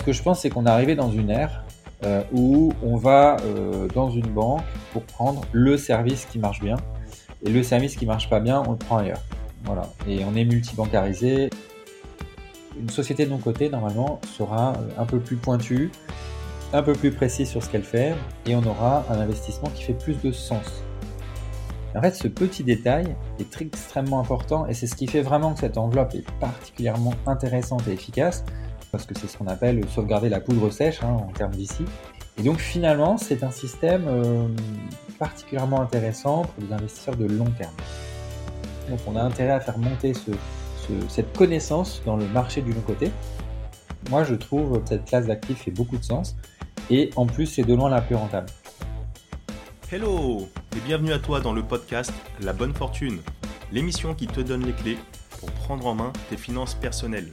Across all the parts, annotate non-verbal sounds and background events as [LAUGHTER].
ce que je pense, c'est qu'on est arrivé dans une ère euh, où on va euh, dans une banque pour prendre le service qui marche bien. Et le service qui marche pas bien, on le prend ailleurs. Voilà. Et on est multibancarisé. Une société de mon côté, normalement, sera un peu plus pointue, un peu plus précise sur ce qu'elle fait, et on aura un investissement qui fait plus de sens. En fait, ce petit détail est extrêmement important et c'est ce qui fait vraiment que cette enveloppe est particulièrement intéressante et efficace parce que c'est ce qu'on appelle sauvegarder la poudre sèche hein, en termes d'ici. Et donc finalement, c'est un système euh, particulièrement intéressant pour les investisseurs de long terme. Donc on a intérêt à faire monter cette connaissance dans le marché du long côté. Moi, je trouve que cette classe d'actifs fait beaucoup de sens et en plus, c'est de loin la plus rentable. Hello et bienvenue à toi dans le podcast La Bonne Fortune, l'émission qui te donne les clés pour prendre en main tes finances personnelles.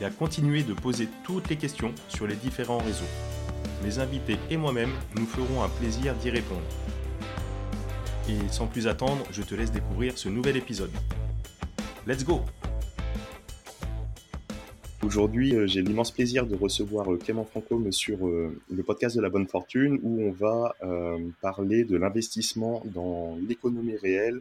et à continuer de poser toutes les questions sur les différents réseaux. Mes invités et moi-même nous ferons un plaisir d'y répondre. Et sans plus attendre, je te laisse découvrir ce nouvel épisode. Let's go Aujourd'hui, euh, j'ai l'immense plaisir de recevoir euh, Clément Francôme sur euh, le podcast de la bonne fortune où on va parler de l'investissement dans l'économie réelle,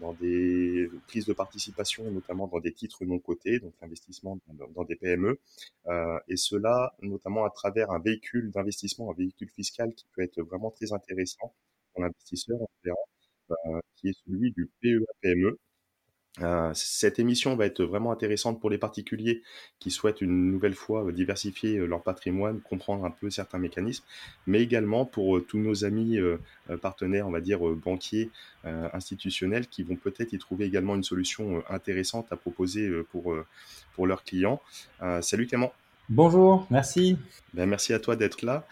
dans des prises de participation, notamment dans des titres non cotés, donc l'investissement dans, des PME, euh, et cela notamment à travers un véhicule d'investissement, un véhicule fiscal qui peut être vraiment très intéressant pour l'investisseur, euh, qui est celui du PEA-PME, euh, cette émission va être vraiment intéressante pour les particuliers qui souhaitent une nouvelle fois euh, diversifier euh, leur patrimoine, comprendre un peu certains mécanismes, mais également pour tous nos amis partenaires, on va dire banquiers, institutionnels, qui vont peut-être y trouver également une solution intéressante à proposer pour, pour leurs clients. salut Clément. Bonjour, merci. Ben, merci à toi d'être là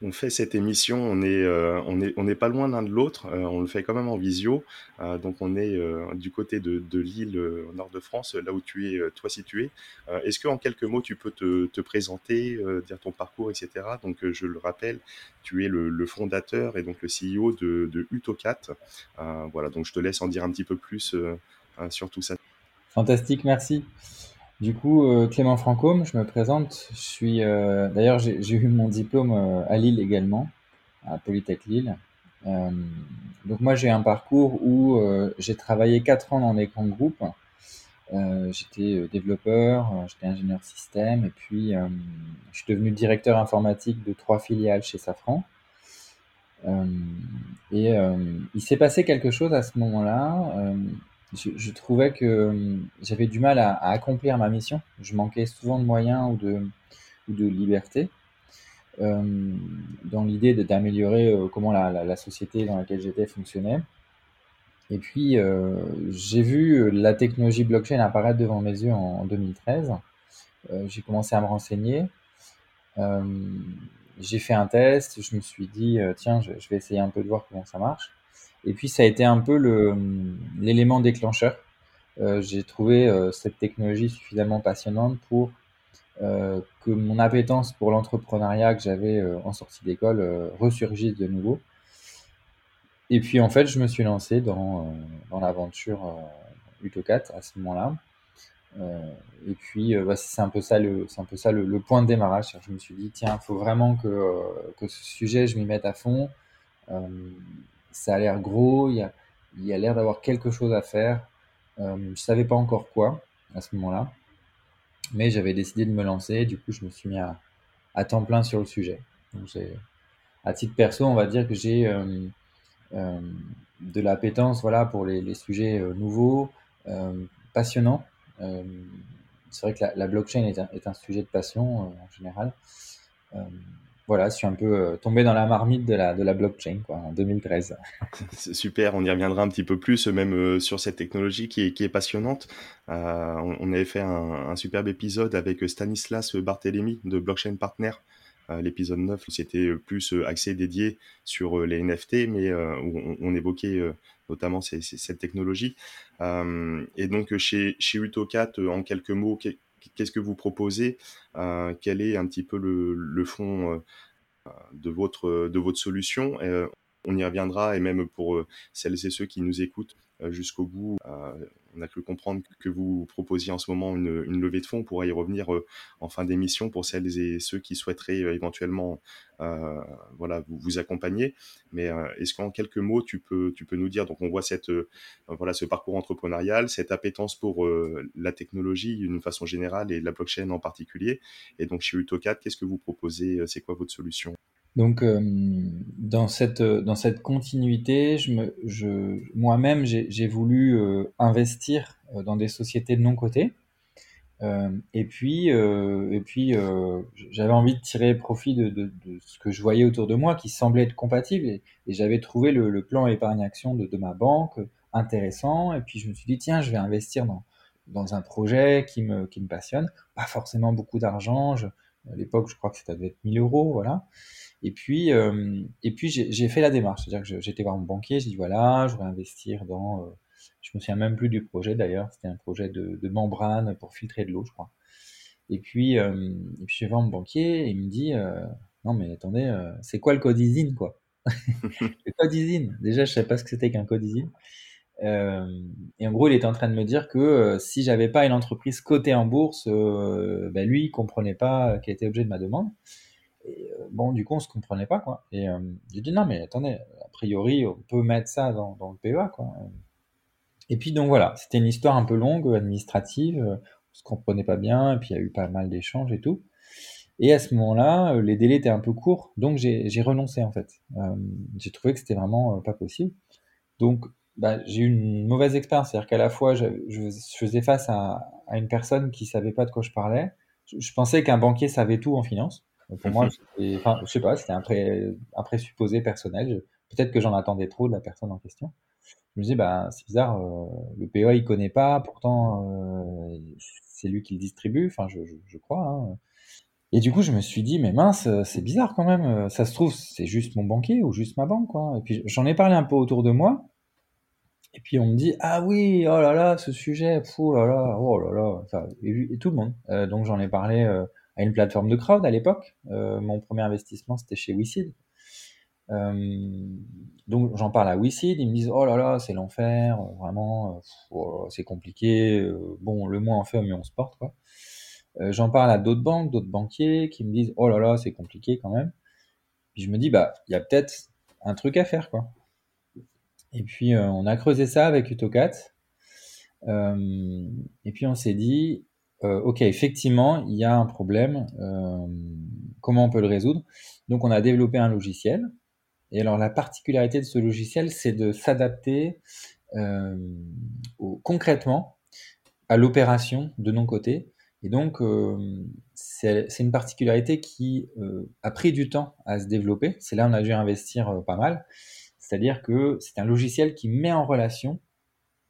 on fait cette émission, on est, euh, on est, on n'est pas loin l'un de l'autre. Euh, on le fait quand même en visio. Euh, donc on est du côté de, de Lille, au nord de France, là où tu es, toi situé. Est-ce que en quelques mots tu peux te, te présenter, dire ton parcours, etc. Donc je le rappelle, tu es le, le, fondateur et donc le CEO de, de Utocat. voilà, donc je te laisse en dire un petit peu plus sur tout ça. Fantastique, merci. Du coup, euh, Clément Francôme, je me présente. Je suis, euh, d'ailleurs, j'ai eu mon diplôme euh, à Lille également, à Polytech Lille. donc moi, j'ai un parcours où j'ai travaillé quatre ans dans des grands groupes. j'étais développeur, j'étais ingénieur système, et puis je suis devenu directeur informatique de trois filiales chez Safran. et il s'est passé quelque chose à ce moment-là je, trouvais que euh, j'avais du mal à, accomplir ma mission. Je manquais souvent de moyens ou de, ou de liberté euh, dans l'idée d'améliorer euh, comment la, la, société dans laquelle j'étais fonctionnait. Et puis, j'ai vu la technologie blockchain apparaître devant mes yeux en, 2013. j'ai commencé à me renseigner. j'ai fait un test. Je me suis dit, tiens, je, je vais essayer un peu de voir comment ça marche. Et puis ça a été un peu l'élément déclencheur. Euh, j'ai trouvé euh, cette technologie suffisamment passionnante pour euh, que mon appétence pour l'entrepreneuriat que j'avais en sortie d'école ressurgisse de nouveau. Et puis en fait, je me suis lancé dans, dans l'aventure Utocat à ce moment-là. et puis bah, c'est un peu ça le un peu ça le, point de démarrage. Je me suis dit tiens, il faut vraiment que, que ce sujet je m'y mette à fond ça a l'air gros, il y a, y a l'air d'avoir quelque chose à faire. Euh, je ne savais pas encore quoi à ce moment-là, mais j'avais décidé de me lancer. Du coup, je me suis mis à, à temps plein sur le sujet. Donc, à titre perso, on va dire que j'ai euh, euh, de l'appétence voilà, pour les, les sujets nouveaux, passionnants. c'est vrai que la, la blockchain est un, est un, sujet de passion en général voilà, je suis un peu euh, tombé dans la marmite de la, blockchain quoi, en 2013. [LAUGHS] C'est super, on y reviendra un petit peu plus, même euh, sur cette technologie qui est, qui est passionnante. Euh, on, avait fait un, superbe épisode avec Stanislas Barthélémy de Blockchain Partner l'épisode 9, c'était plus axé dédié sur les NFT, mais où on, évoquait notamment cette technologie. et donc chez, chez Utocat, en quelques mots, qu'est-ce que vous proposez Quel est un petit peu le, fond de, votre, de votre solution on y reviendra et même pour celles et ceux qui nous écoutent jusqu'au bout, on a cru comprendre que vous proposiez en ce moment une, levée de fonds. On pourra y revenir euh, en fin d'émission pour celles et ceux qui souhaiteraient euh, éventuellement euh, voilà, vous, accompagner. Mais est-ce qu'en quelques mots, tu peux, tu peux nous dire, donc on voit cette, voilà, ce parcours entrepreneurial, cette appétence pour la technologie d'une façon générale et la blockchain en particulier. Et donc chez Utocat, qu'est-ce que vous proposez C'est quoi votre solution? Donc, euh, dans, cette, dans cette continuité, moi-même, j'ai voulu euh, investir euh, dans des sociétés de non-côté. et puis, puis j'avais envie de tirer profit de, ce que je voyais autour de moi qui semblait être compatible. Et, j'avais trouvé le, plan épargne-action de, de, ma banque intéressant. Et puis, je me suis dit, tiens, je vais investir dans, dans un projet qui me, qui me passionne. Pas forcément beaucoup d'argent. À l'époque, je crois que ça devait être 1000 euros. Voilà. Et puis, euh, et puis j'ai fait la démarche. C'est-à-dire que j'étais voir mon banquier, j'ai dit voilà, je voudrais investir dans. Euh, je me souviens même plus du projet d'ailleurs. C'était un projet de, de, membrane pour filtrer de l'eau, je crois. Et puis, euh, et puis je vais voir mon banquier et il me dit euh, non mais attendez, euh, c'est quoi le code ISIN quoi? [LAUGHS] Le code ISIN. Déjà, je savais pas ce que c'était qu'un code ISIN. et en gros, il était en train de me dire que si j'avais pas une entreprise cotée en bourse, ben lui, il comprenait pas quel était l'objet de ma demande. Et euh, bon, du coup, on se comprenait pas, quoi. Et euh, j'ai dit, non, mais attendez, a priori, on peut mettre ça dans, le PEA, quoi. Et puis, donc voilà, c'était une histoire un peu longue, administrative, on se comprenait pas bien, et puis il y a eu pas mal d'échanges et tout. Et à ce moment-là, les délais étaient un peu courts, donc j'ai renoncé, en fait. Euh, j'ai trouvé que c'était vraiment pas possible. Donc, bah, j'ai eu une mauvaise expérience, c'est-à-dire qu'à la fois, je, faisais face à, une personne qui savait pas de quoi je parlais. Je pensais qu'un banquier savait tout en finance pour moi, enfin, je sais pas, c'était un, un, présupposé personnel. Peut-être que j'en attendais trop de la personne en question. Je me disais, bah, c'est bizarre, euh, le PEA il connaît pas, pourtant euh, c'est lui qui le distribue, enfin, je, je, je crois. Hein. Et du coup, je me suis dit, mais mince, c'est bizarre quand même. Ça se trouve, c'est juste mon banquier ou juste ma banque, quoi. Et puis j'en ai parlé un peu autour de moi. Et puis on me dit, ah oui, oh là là, ce sujet, oh là là, oh là là, enfin, et, tout le monde. Euh, donc j'en ai parlé euh, à une plateforme de crowd à l'époque. Euh, mon premier investissement, c'était chez WeSeed. Euh, donc j'en parle à WeSeed, ils me disent oh là là c'est l'enfer, vraiment oh c'est compliqué. Euh, bon le moins on fait mieux on se porte. Euh, j'en parle à d'autres banques, d'autres banquiers qui me disent oh là là c'est compliqué quand même. Puis je me dis bah il y a peut-être un truc à faire quoi. Et puis on a creusé ça avec Utocat. et puis on s'est dit euh, ok, effectivement, il y a un problème. Euh, comment on peut le résoudre? Donc, on a développé un logiciel. Et alors, la particularité de ce logiciel, c'est de s'adapter euh, concrètement à l'opération de non côté. Et donc, c'est une particularité qui a pris du temps à se développer. C'est là où on a dû investir pas mal. C'est-à-dire que c'est un logiciel qui met en relation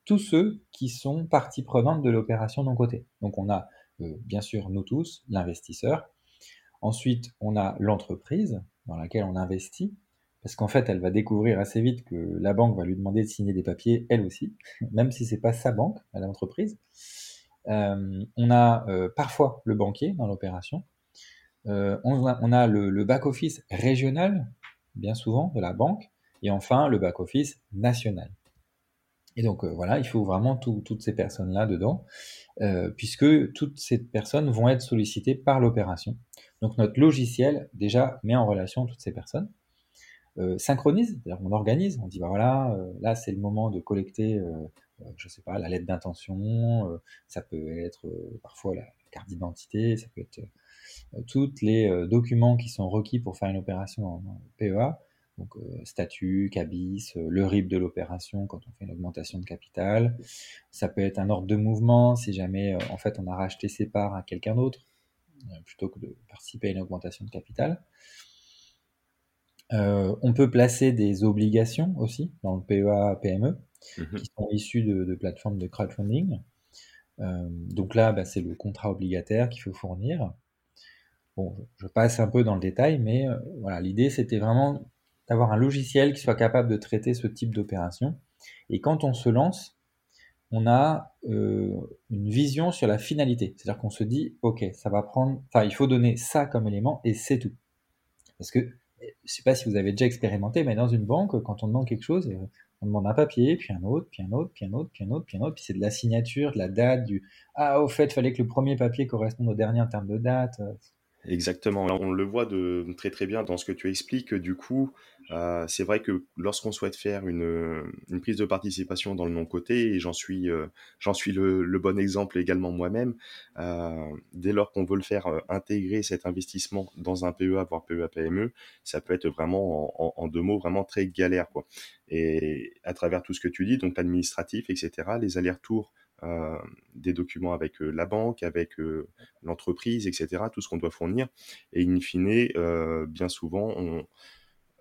tous ceux qui sont partie prenante de l'opération d'un côté. Donc on a euh, bien sûr nous tous, l'investisseur. Ensuite, on a l'entreprise dans laquelle on investit, parce qu'en fait, elle va découvrir assez vite que la banque va lui demander de signer des papiers, elle aussi, [LAUGHS] même si c'est pas sa banque, l'entreprise. Euh, on a euh, parfois le banquier dans l'opération. On, a le, le back-office régional, bien souvent, de la banque. Et enfin, le back-office national. Et donc euh, voilà, il faut vraiment toutes ces personnes-là dedans, euh, puisque toutes ces personnes vont être sollicitées par l'opération. Donc notre logiciel déjà met en relation toutes ces personnes, euh, synchronise, c'est-à-dire on organise, on dit bah voilà, là c'est le moment de collecter, je sais pas, la lettre d'intention, ça peut être parfois la carte d'identité, ça peut être tous les documents qui sont requis pour faire une opération en PEA donc euh, statut, cabis, euh, le RIB de l'opération quand on fait une augmentation de capital. Ça peut être un ordre de mouvement si jamais euh, en fait on a racheté ses parts à quelqu'un d'autre plutôt que de participer à une augmentation de capital. on peut placer des obligations aussi dans le PEA PME mmh qui sont issues de, plateformes de crowdfunding. donc là, bah, c'est le contrat obligataire qu'il faut fournir. Bon, je passe un peu dans le détail, mais voilà, l'idée c'était vraiment d'avoir un logiciel qui soit capable de traiter ce type d'opération. Et quand on se lance, on a euh, une vision sur la finalité. C'est-à-dire qu'on se dit, OK, ça va prendre, enfin, il faut donner ça comme élément et c'est tout. Parce que, je ne sais pas si vous avez déjà expérimenté, mais dans une banque, quand on demande quelque chose, euh, on demande un papier, puis un autre, puis un autre, puis un autre, puis un autre, puis un autre, puis c'est de la signature, de la date, du Ah, au fait, il fallait que le premier papier corresponde au dernier en termes de date. Exactement. On le voit de, très très bien dans ce que tu expliques. Du coup, euh, c'est vrai que lorsqu'on souhaite faire une, prise de participation dans le non-côté, et j'en suis, euh, suis le, bon exemple également moi-même, euh, dès lors qu'on veut le faire intégrer cet investissement dans un PEA, voire PEA-PME, ça peut être vraiment, en, deux mots, vraiment très galère. Quoi. Et à travers tout ce que tu dis, donc l'administratif, etc., les allers-retours des documents avec euh, la banque, avec euh, l'entreprise, etc., tout ce qu'on doit fournir. Et in fine, bien souvent,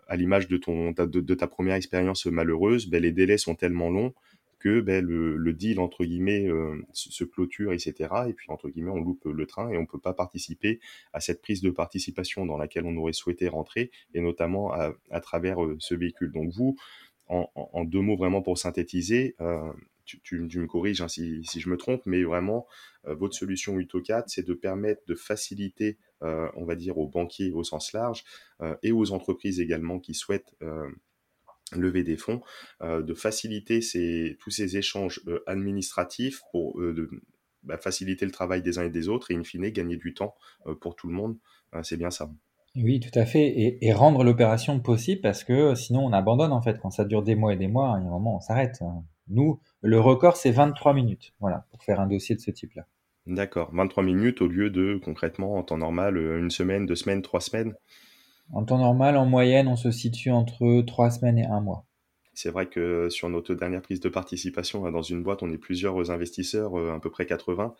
à l'image de, de, ta première expérience malheureuse, ben, les délais sont tellement longs que ben, le, deal, entre guillemets, se, clôture, etc. Et puis, entre guillemets, on loupe le train et on ne peut pas participer à cette prise de participation dans laquelle on aurait souhaité rentrer, et notamment à, travers ce véhicule. Donc, vous, en, deux mots vraiment pour synthétiser, tu, me corriges hein, si, je me trompe, mais vraiment, euh, votre solution UTO4, c'est de permettre de faciliter, euh, on va dire, aux banquiers au sens large euh, et aux entreprises également qui souhaitent lever des fonds, de faciliter tous ces échanges administratifs pour bah, faciliter le travail des uns et des autres et, in fine, gagner du temps pour tout le monde. c'est bien ça. Oui, tout à fait. Et, rendre l'opération possible parce que sinon on abandonne en fait. Quand ça dure des mois et des mois, il y a un moment on s'arrête. Nous, le record, c'est 23 minutes, voilà, pour faire un dossier de ce type-là. D'accord, 23 minutes au lieu de, concrètement, en temps normal, euh, une semaine, deux semaines, trois semaines? En temps normal, en moyenne, on se situe entre trois semaines et un mois. C'est vrai que sur notre dernière prise de participation dans une boîte, on est plusieurs investisseurs, euh, à peu près 80,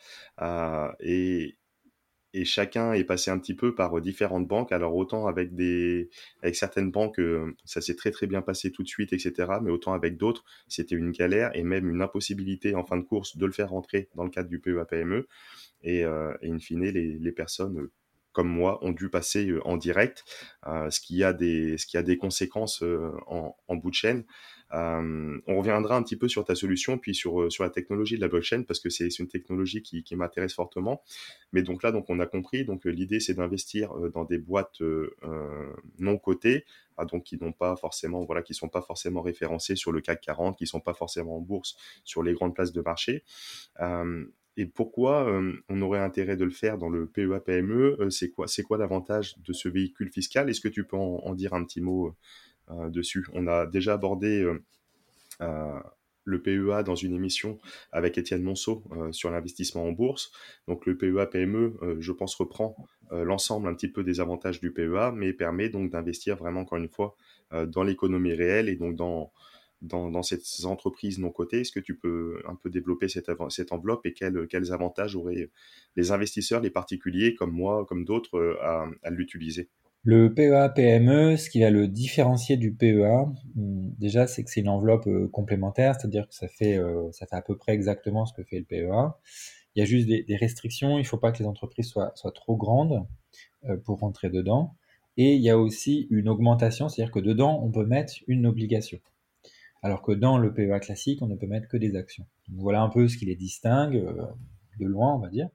et et chacun est passé un petit peu par différentes banques. Alors autant avec des, avec certaines banques, ça s'est très très bien passé tout de suite, etc. Mais autant avec d'autres, c'était une galère et même une impossibilité en fin de course de le faire rentrer dans le cadre du PEA-PME. Et, euh, in fine, les, les personnes comme moi ont dû passer en direct, ce qui a des, ce qui a des conséquences en, en bout de chaîne. Euh, on reviendra un petit peu sur ta solution, puis sur, euh, sur la technologie de la blockchain, parce que c'est une technologie qui, qui m'intéresse fortement. Mais donc là, donc on a compris. Donc euh, l'idée, c'est d'investir dans des boîtes non cotées, ah, donc qui n'ont pas forcément, voilà, qui sont pas forcément référencées sur le CAC 40, qui sont pas forcément en bourse sur les grandes places de marché. et pourquoi on aurait intérêt de le faire dans le PEA-PME C'est quoi, c'est quoi l'avantage de ce véhicule fiscal? Est-ce que tu peux en, dire un petit mot dessus. On a déjà abordé euh, euh, le PEA dans une émission avec Étienne Monceau sur l'investissement en bourse. Donc le PEA PME, je pense, reprend l'ensemble un petit peu des avantages du PEA, mais permet donc d'investir vraiment, encore une fois, dans l'économie réelle et donc dans, dans, ces entreprises non cotées. Est-ce que tu peux un peu développer cette, enveloppe et quels, avantages auraient les investisseurs, les particuliers comme moi, comme d'autres, à l'utiliser? Le PEA-PME, ce qui va le différencier du PEA, hmm, déjà, c'est que c'est une enveloppe euh, complémentaire, c'est-à-dire que ça fait, euh, ça fait à peu près exactement ce que fait le PEA. Il y a juste des, restrictions, il ne faut pas que les entreprises soient, trop grandes euh, pour rentrer dedans. Et il y a aussi une augmentation, c'est-à-dire que dedans, on peut mettre une obligation. Alors que dans le PEA classique, on ne peut mettre que des actions. Voilà un peu ce qui les distingue, de loin, on va dire.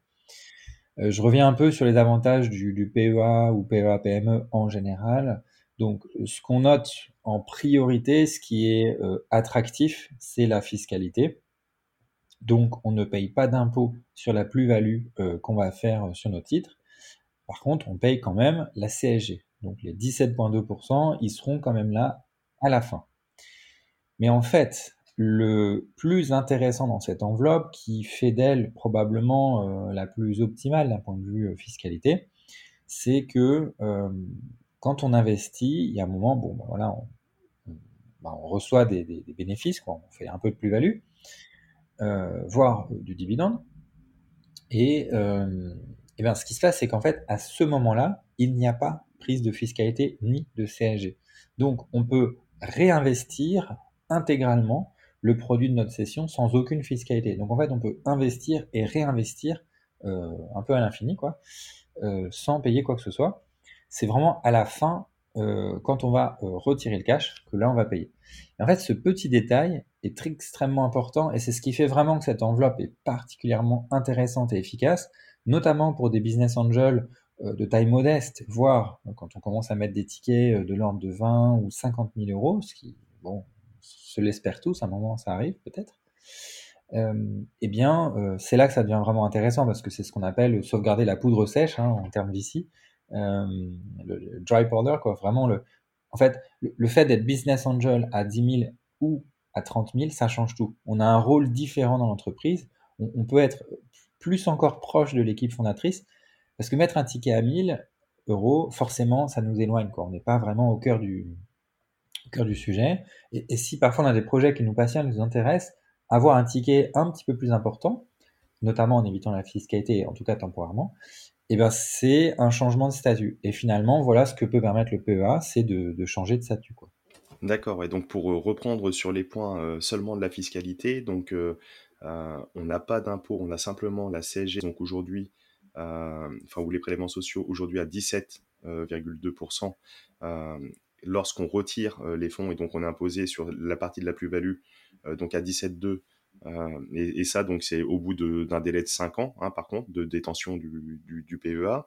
Euh, je reviens un peu sur les avantages du, PEA ou PEA-PME en général. Donc, ce qu'on note en priorité, ce qui est euh, attractif, c'est la fiscalité. Donc, on ne paye pas d'impôt sur la plus-value euh, qu'on va faire sur nos titres. Par contre, on paye quand même la CSG. Donc, les 17,2%, ils seront quand même là à la fin. Mais en fait, le plus intéressant dans cette enveloppe, qui fait d'elle probablement euh, la plus optimale d'un point de vue euh, fiscalité, c'est que euh, quand on investit, il y a un moment, bon, ben voilà, on, ben reçoit des, bénéfices, quoi, on fait un peu de plus-value, voire du dividende. Et, bien, ce qui se passe, c'est qu'en fait, à ce moment-là, il n'y a pas prise de fiscalité ni de CSG. Donc, on peut réinvestir intégralement le produit de notre session sans aucune fiscalité. Donc en fait, on peut investir et réinvestir un peu à l'infini, quoi, sans payer quoi que ce soit. C'est vraiment à la fin, quand on va retirer le cash, que là, on va payer. en fait, ce petit détail est extrêmement important et c'est ce qui fait vraiment que cette enveloppe est particulièrement intéressante et efficace, notamment pour des business angels euh, de taille modeste, voire euh, quand on commence à mettre des tickets euh, de l'ordre de 20 ou 50 000 euros, ce qui, bon, se l'espère tous, à un moment ça arrive peut-être, eh bien, c'est là que ça devient vraiment intéressant parce que c'est ce qu'on appelle sauvegarder la poudre sèche hein, en termes d'ici, le, dry powder, quoi. Vraiment, le, fait, le, fait d'être business angel à 10 000 ou à 30 000, ça change tout. On a un rôle différent dans l'entreprise. on, peut être plus encore proche de l'équipe fondatrice, parce que mettre un ticket à 1000 euros, forcément, ça nous éloigne. Quoi. On n'est pas vraiment au cœur du, cœur du sujet. Et, si parfois on a des projets qui nous passionnent, nous intéressent, avoir un ticket un petit peu plus important, notamment en évitant la fiscalité, en tout cas temporairement, eh ben c'est un changement de statut. Et finalement, voilà ce que peut permettre le PEA, c'est de, changer de statut. D'accord, et donc pour euh, reprendre sur les points euh, seulement de la fiscalité, donc euh, on n'a pas d'impôt, on a simplement la CSG. Donc aujourd'hui, enfin, ou les prélèvements sociaux aujourd'hui à 17,2%. Euh, lorsqu'on retire les fonds et donc on est imposé sur la partie de la plus-value, donc à 17,2%, euh, et, ça, donc, c'est au bout d'un délai de 5 ans, hein, par contre, de détention du, PEA.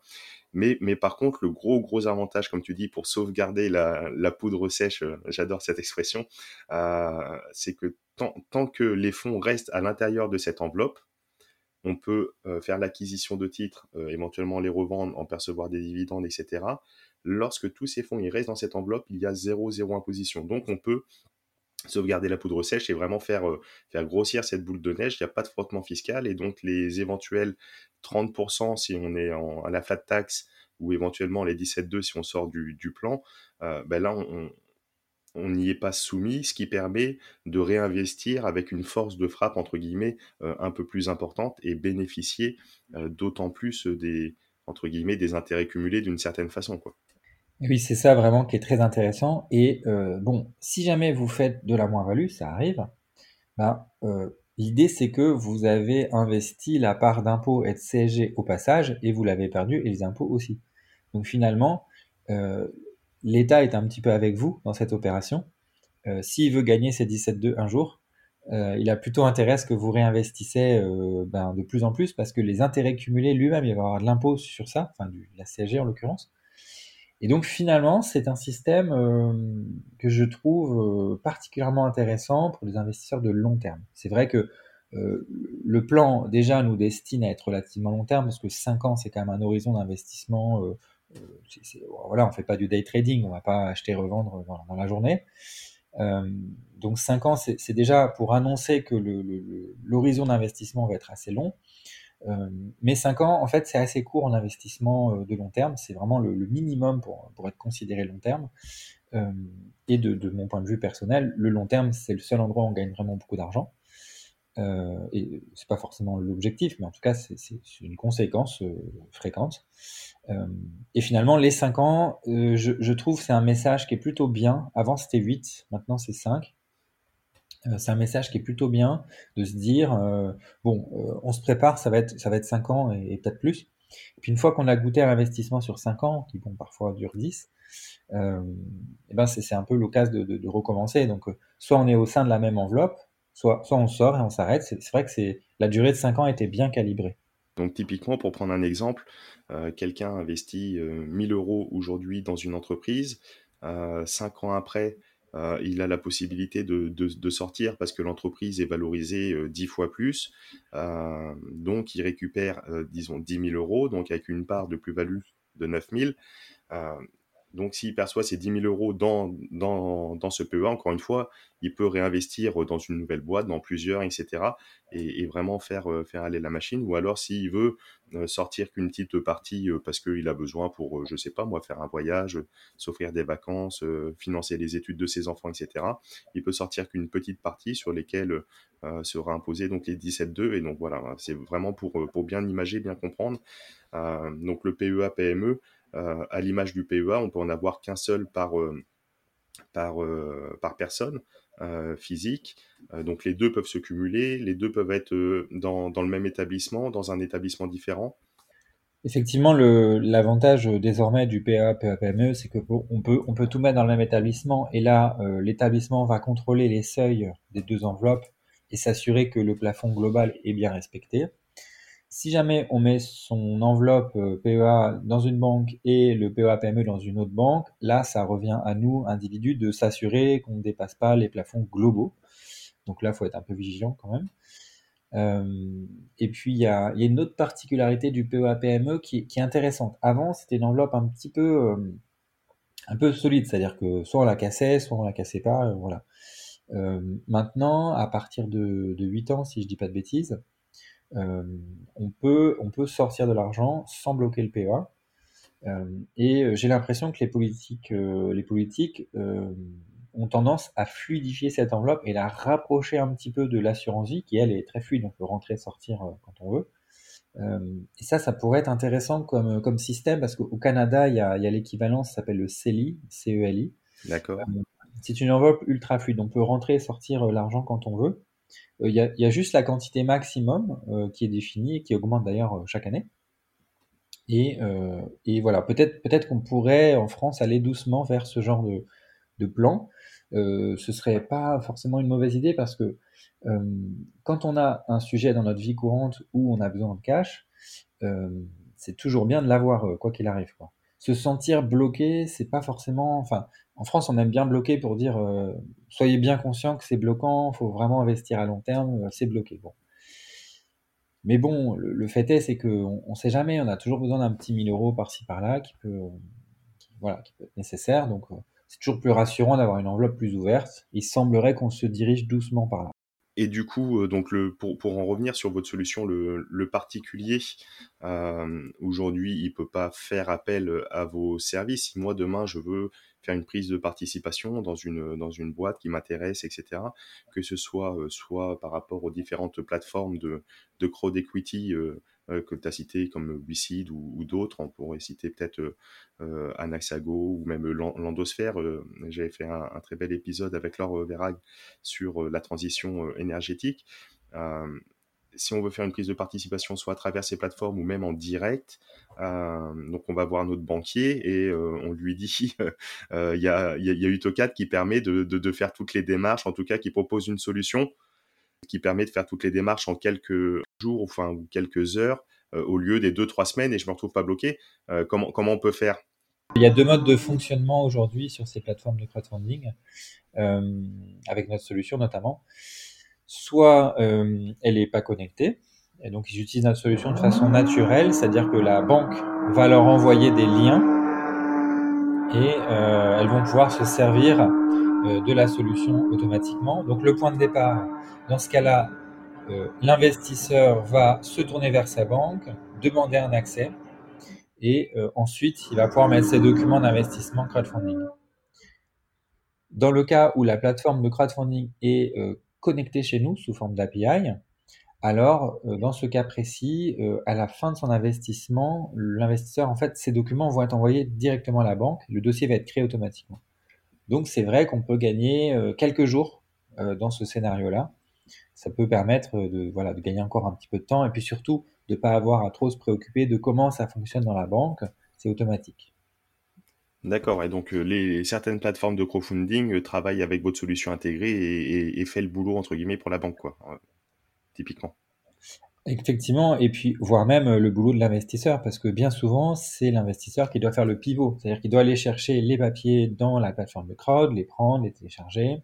Mais, mais, par contre, le gros, gros avantage, comme tu dis, pour sauvegarder la, poudre sèche, j'adore cette expression, euh, c'est que tant, que les fonds restent à l'intérieur de cette enveloppe, on peut euh, faire l'acquisition de titres, euh, éventuellement les revendre, en percevoir des dividendes, etc. Lorsque tous ces fonds ils restent dans cette enveloppe, il y a zéro, zéro imposition. Donc on peut sauvegarder la poudre sèche et vraiment faire, euh, grossir cette boule de neige. Il n'y a pas de frottement fiscal et donc les éventuels 30% si on est à la flat tax ou éventuellement les 17,2 si on sort du, plan, ben là on, n'y est pas soumis, ce qui permet de réinvestir avec une force de frappe, entre guillemets, euh, un peu plus importante et bénéficier euh, d'autant plus des, entre guillemets, des intérêts cumulés d'une certaine façon. Oui, c'est ça vraiment qui est très intéressant. Et euh, bon, si jamais vous faites de la moins-value, ça arrive, ben, l'idée c'est que vous avez investi la part d'impôt et de CSG au passage et vous l'avez perdu et les impôts aussi. Donc finalement, l'État est un petit peu avec vous dans cette opération. Euh, s'il veut gagner ces 17,2 un jour, euh, il a plutôt intérêt à ce que vous réinvestissez euh, ben, de plus en plus parce que les intérêts cumulés lui-même, il va avoir de l'impôt sur ça, enfin du, la CSG en l'occurrence. Et donc finalement, c'est un système que je trouve particulièrement intéressant pour les investisseurs de long terme. C'est vrai que le plan déjà nous destine à être relativement long terme parce que 5 ans, c'est quand même un horizon d'investissement voilà, on fait pas du day trading, on va pas acheter et revendre dans, la journée. Euh, donc 5 ans, c'est déjà pour annoncer que l'horizon d'investissement va être assez long. Euh, mais 5 ans, en fait, c'est assez court en investissement euh, de long terme. C'est vraiment le, minimum pour, pour, être considéré long terme. et de, mon point de vue personnel, le long terme, c'est le seul endroit où on gagne vraiment beaucoup d'argent. Euh, et c'est pas forcément l'objectif, mais en tout cas, c'est une conséquence euh, fréquente. Euh, et finalement, les 5 ans, euh, je, je, trouve c'est un message qui est plutôt bien. Avant, c'était 8, maintenant c'est 5. C'est un message qui est plutôt bien de se dire, bon, on se prépare, ça va être, ça va être 5 ans et, peut-être plus. Et puis une fois qu'on a goûté à l'investissement sur 5 ans, qui bon, parfois dure 10, euh, et ben c'est un peu l'occasion de, recommencer. Donc, soit on est au sein de la même enveloppe, soit, soit on sort et on s'arrête. C'est vrai que c'est la durée de 5 ans était bien calibrée. Donc typiquement, pour prendre un exemple, euh, quelqu'un investit 1000 euh, euros aujourd'hui dans une entreprise, euh, 5 ans après, euh, il a la possibilité de, sortir parce que l'entreprise est valorisée 10 fois plus. donc il récupère, disons, 10 000 euros, donc avec une part de plus-value de 9 000. Donc, s'il perçoit ces 10 000 euros dans, dans, dans, ce PEA, encore une fois, il peut réinvestir dans une nouvelle boîte, dans plusieurs, etc. Et, vraiment faire, euh, faire aller la machine. Ou alors, s'il veut euh, sortir qu'une petite partie euh, parce qu'il a besoin pour, je sais pas moi, faire un voyage, s'offrir des vacances, financer les études de ses enfants, etc., il peut sortir qu'une petite partie sur lesquelles sera imposé donc les 17,2. Et donc, voilà, c'est vraiment pour, pour bien imager, bien comprendre. donc, le PEA, PME, euh, à l'image du PEA, on peut en avoir qu'un seul par, euh, par, par personne physique. donc les deux peuvent se cumuler, les deux peuvent être dans, dans, le même établissement, dans un établissement différent. Effectivement, l'avantage désormais du PA, PA, PME, c'est qu'on peut, on peut tout mettre dans le même établissement. Et là, l'établissement va contrôler les seuils des deux enveloppes et s'assurer que le plafond global est bien respecté. Si jamais on met son enveloppe euh, PEA dans une banque et le PEA PME dans une autre banque, là, ça revient à nous, individus, de s'assurer qu'on ne dépasse pas les plafonds globaux. Donc là, il faut être un peu vigilant quand même. Euh, et puis, il y, a, une autre particularité du PEA PME qui, est intéressante. Avant, c'était une enveloppe un petit peu, euh, un peu solide, c'est-à-dire que soit on la cassait, soit on la cassait pas, maintenant, à partir de, de 8 ans, si je dis pas de bêtises, on, peut, on peut sortir de l'argent sans bloquer le PEA. Euh, et euh, j'ai l'impression que les politiques, les politiques ont tendance à fluidifier cette enveloppe et la rapprocher un petit peu de l'assurance vie, qui elle est très fluide, on peut rentrer, sortir quand on veut. et ça, ça pourrait être intéressant comme, comme système, parce qu'au Canada, il y a, l'équivalent, ça s'appelle le CELI, C-E-L-I. D'accord. c'est une enveloppe ultra fluide, on peut rentrer et sortir l'argent quand on veut. Il y, a juste la quantité maximum euh, qui est définie et qui augmente d'ailleurs euh, chaque année. Et, euh, voilà, peut-être qu'on pourrait en France aller doucement vers ce genre de, plan. Euh, ce serait pas forcément une mauvaise idée parce que quand on a un sujet dans notre vie courante où on a besoin de cash, c'est toujours bien de l'avoir quoi qu'il arrive. Se sentir bloqué, c'est pas forcément. Enfin, en France, on aime bien bloquer pour dire euh, soyez bien conscient que c'est bloquant, il faut vraiment investir à long terme, euh, c'est bloqué. Bon. Mais bon, le, fait est, c'est qu'on ne sait jamais, on a toujours besoin d'un petit 1000 euros par-ci par-là qui peut, voilà, qui peut être nécessaire. Donc, euh, c'est toujours plus rassurant d'avoir une enveloppe plus ouverte. Il semblerait qu'on se dirige doucement par là. Et du coup, donc pour, pour en revenir sur votre solution, le, particulier, aujourd'hui, il peut pas faire appel à vos services. Moi, demain, je veux faire une prise de participation dans une, dans une boîte qui m'intéresse, etc. Que ce soit, euh, soit par rapport aux différentes plateformes de, de crowd equity euh, euh, que tu as citées comme WeSeed ou, d'autres. On pourrait citer peut-être Anaxago ou même Landosphère. J'avais fait un, un, très bel épisode avec Laure Verag sur la transition énergétique si on veut faire une prise de participation, soit à travers ces plateformes ou même en direct, euh, donc on va voir notre banquier et euh, on lui dit, [LAUGHS] euh, il y, a, y, a, qui permet de, faire toutes les démarches, en tout cas qui propose une solution qui permet de faire toutes les démarches en quelques jours, enfin ou quelques heures, au lieu des deux trois semaines et je me retrouve pas bloqué. comment on peut faire? Il y a deux modes de fonctionnement aujourd'hui sur ces plateformes de crowdfunding, avec notre solution notamment soit euh, elle n'est pas connectée, et donc ils utilisent notre solution de façon naturelle, c'est-à-dire que la banque va leur envoyer des liens et euh, elles vont pouvoir se servir euh, de la solution automatiquement. Donc le point de départ, dans ce cas-là, l'investisseur va se tourner vers sa banque, demander un accès, et ensuite il va pouvoir mettre ses documents d'investissement crowdfunding. Dans le cas où la plateforme de crowdfunding est connecté chez nous sous forme d'API, alors euh, dans ce cas précis, euh, à la fin de son investissement, l'investisseur, en fait, ses documents vont être envoyés directement à la banque, le dossier va être créé automatiquement. Donc c'est vrai qu'on peut gagner euh, quelques jours dans ce scénario-là. Ça peut permettre de, voilà, de gagner encore un petit peu de temps et puis surtout de ne pas avoir à trop se préoccuper de comment ça fonctionne dans la banque. C'est automatique. D'accord. Et donc, euh, les, certaines plateformes de crowdfunding euh, travaillent avec votre solution intégrée et, fait le boulot, entre guillemets, pour la banque, quoi, euh, typiquement. Effectivement, et puis voire même le boulot de l'investisseur, parce que bien souvent, c'est l'investisseur qui doit faire le pivot, c'est-à-dire qu'il doit aller chercher les papiers dans la plateforme de crowd, les prendre, les télécharger,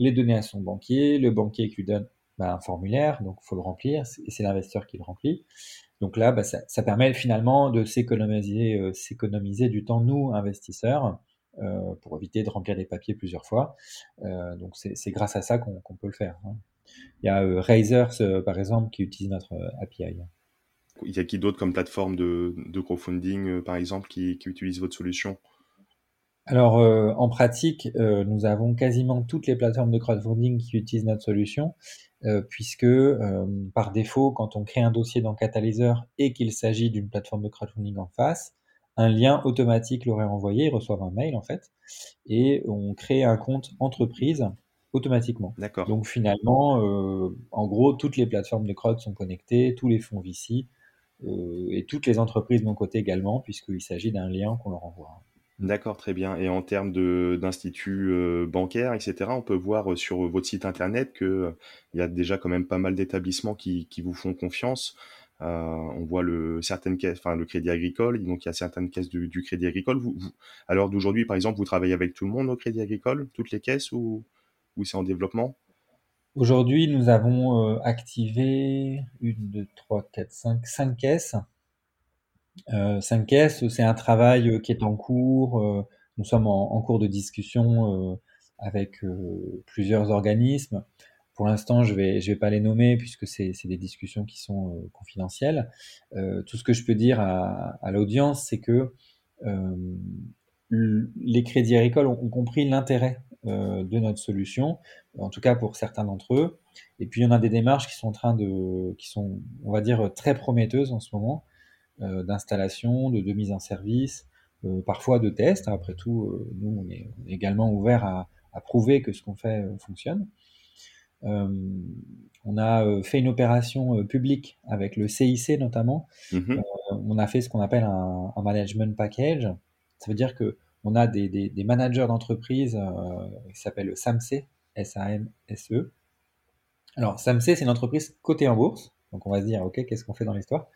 les donner à son banquier, le banquier qui lui donne bah, un formulaire, donc il faut le remplir, et c'est l'investisseur qui le remplit. Donc là, bah, ça, permet finalement de s'économiser, euh, s'économiser du temps, nous, investisseurs, euh, pour éviter de remplir des papiers plusieurs fois. Euh, donc c'est grâce à ça qu'on peut le faire. Hein. Il y a Razers, par exemple, qui utilise notre API. Il y a qui d'autre comme plateforme de, crowdfunding, par exemple, qui, qui utilise votre solution? Alors, en pratique, nous avons quasiment toutes les plateformes de crowdfunding qui utilisent notre solution. Euh, puisque euh, par défaut, quand on crée un dossier dans Catalyzer et qu'il s'agit d'une plateforme de crowdfunding en face, un lien automatique leur est envoyé, ils reçoivent un mail en fait, et on crée un compte entreprise automatiquement. D'accord. Donc finalement, euh, en gros, toutes les plateformes de crowd sont connectées, tous les fonds VC et toutes les entreprises de mon côté également, puisqu'il s'agit d'un lien qu'on leur envoie. D'accord, très bien. Et en termes d'instituts euh, bancaires, etc., on peut voir sur votre site internet qu'il il y a déjà quand même pas mal d'établissements qui, vous font confiance. Euh, on voit le certaines caisses, enfin le Crédit Agricole, donc il y a certaines caisses du, Crédit Agricole. Vous, alors d'aujourd'hui, par exemple, vous travaillez avec tout le monde au Crédit Agricole, toutes les caisses ou, ou c'est en développement? Aujourd'hui, nous avons euh, activé une, deux, trois, quatre, cinq, cinq caisses. Euh, cinq caisses, c'est un travail qui est en cours. nous sommes en cours de discussion avec plusieurs organismes. Pour l'instant, je je vais pas les nommer puisque c'est des discussions qui sont euh, confidentielles. Euh, tout ce que je peux dire à, l'audience, c'est que euh, les crédits agricoles ont, compris l'intérêt euh, de notre solution, en tout cas pour certains d'entre eux. Et puis, il y en a des démarches qui sont en train de, qui sont, on va dire, très prometteuses en ce moment, euh, d'installation, de, de, mise en service, euh, parfois de tests. Après tout, nous, on est également ouvert à, à prouver que ce qu'on fait fonctionne. Euh, on a euh, fait une opération euh, publique avec le CIC notamment. Mhm. on a fait ce qu'on appelle un, management package. Ça veut dire que on a des, managers d'entreprise qui s'appellent SAMC, S-A-M-S-E. Alors, SAMC, c'est une entreprise cotée en bourse. Donc, on va se dire, OK, qu'est-ce qu'on fait dans l'histoire?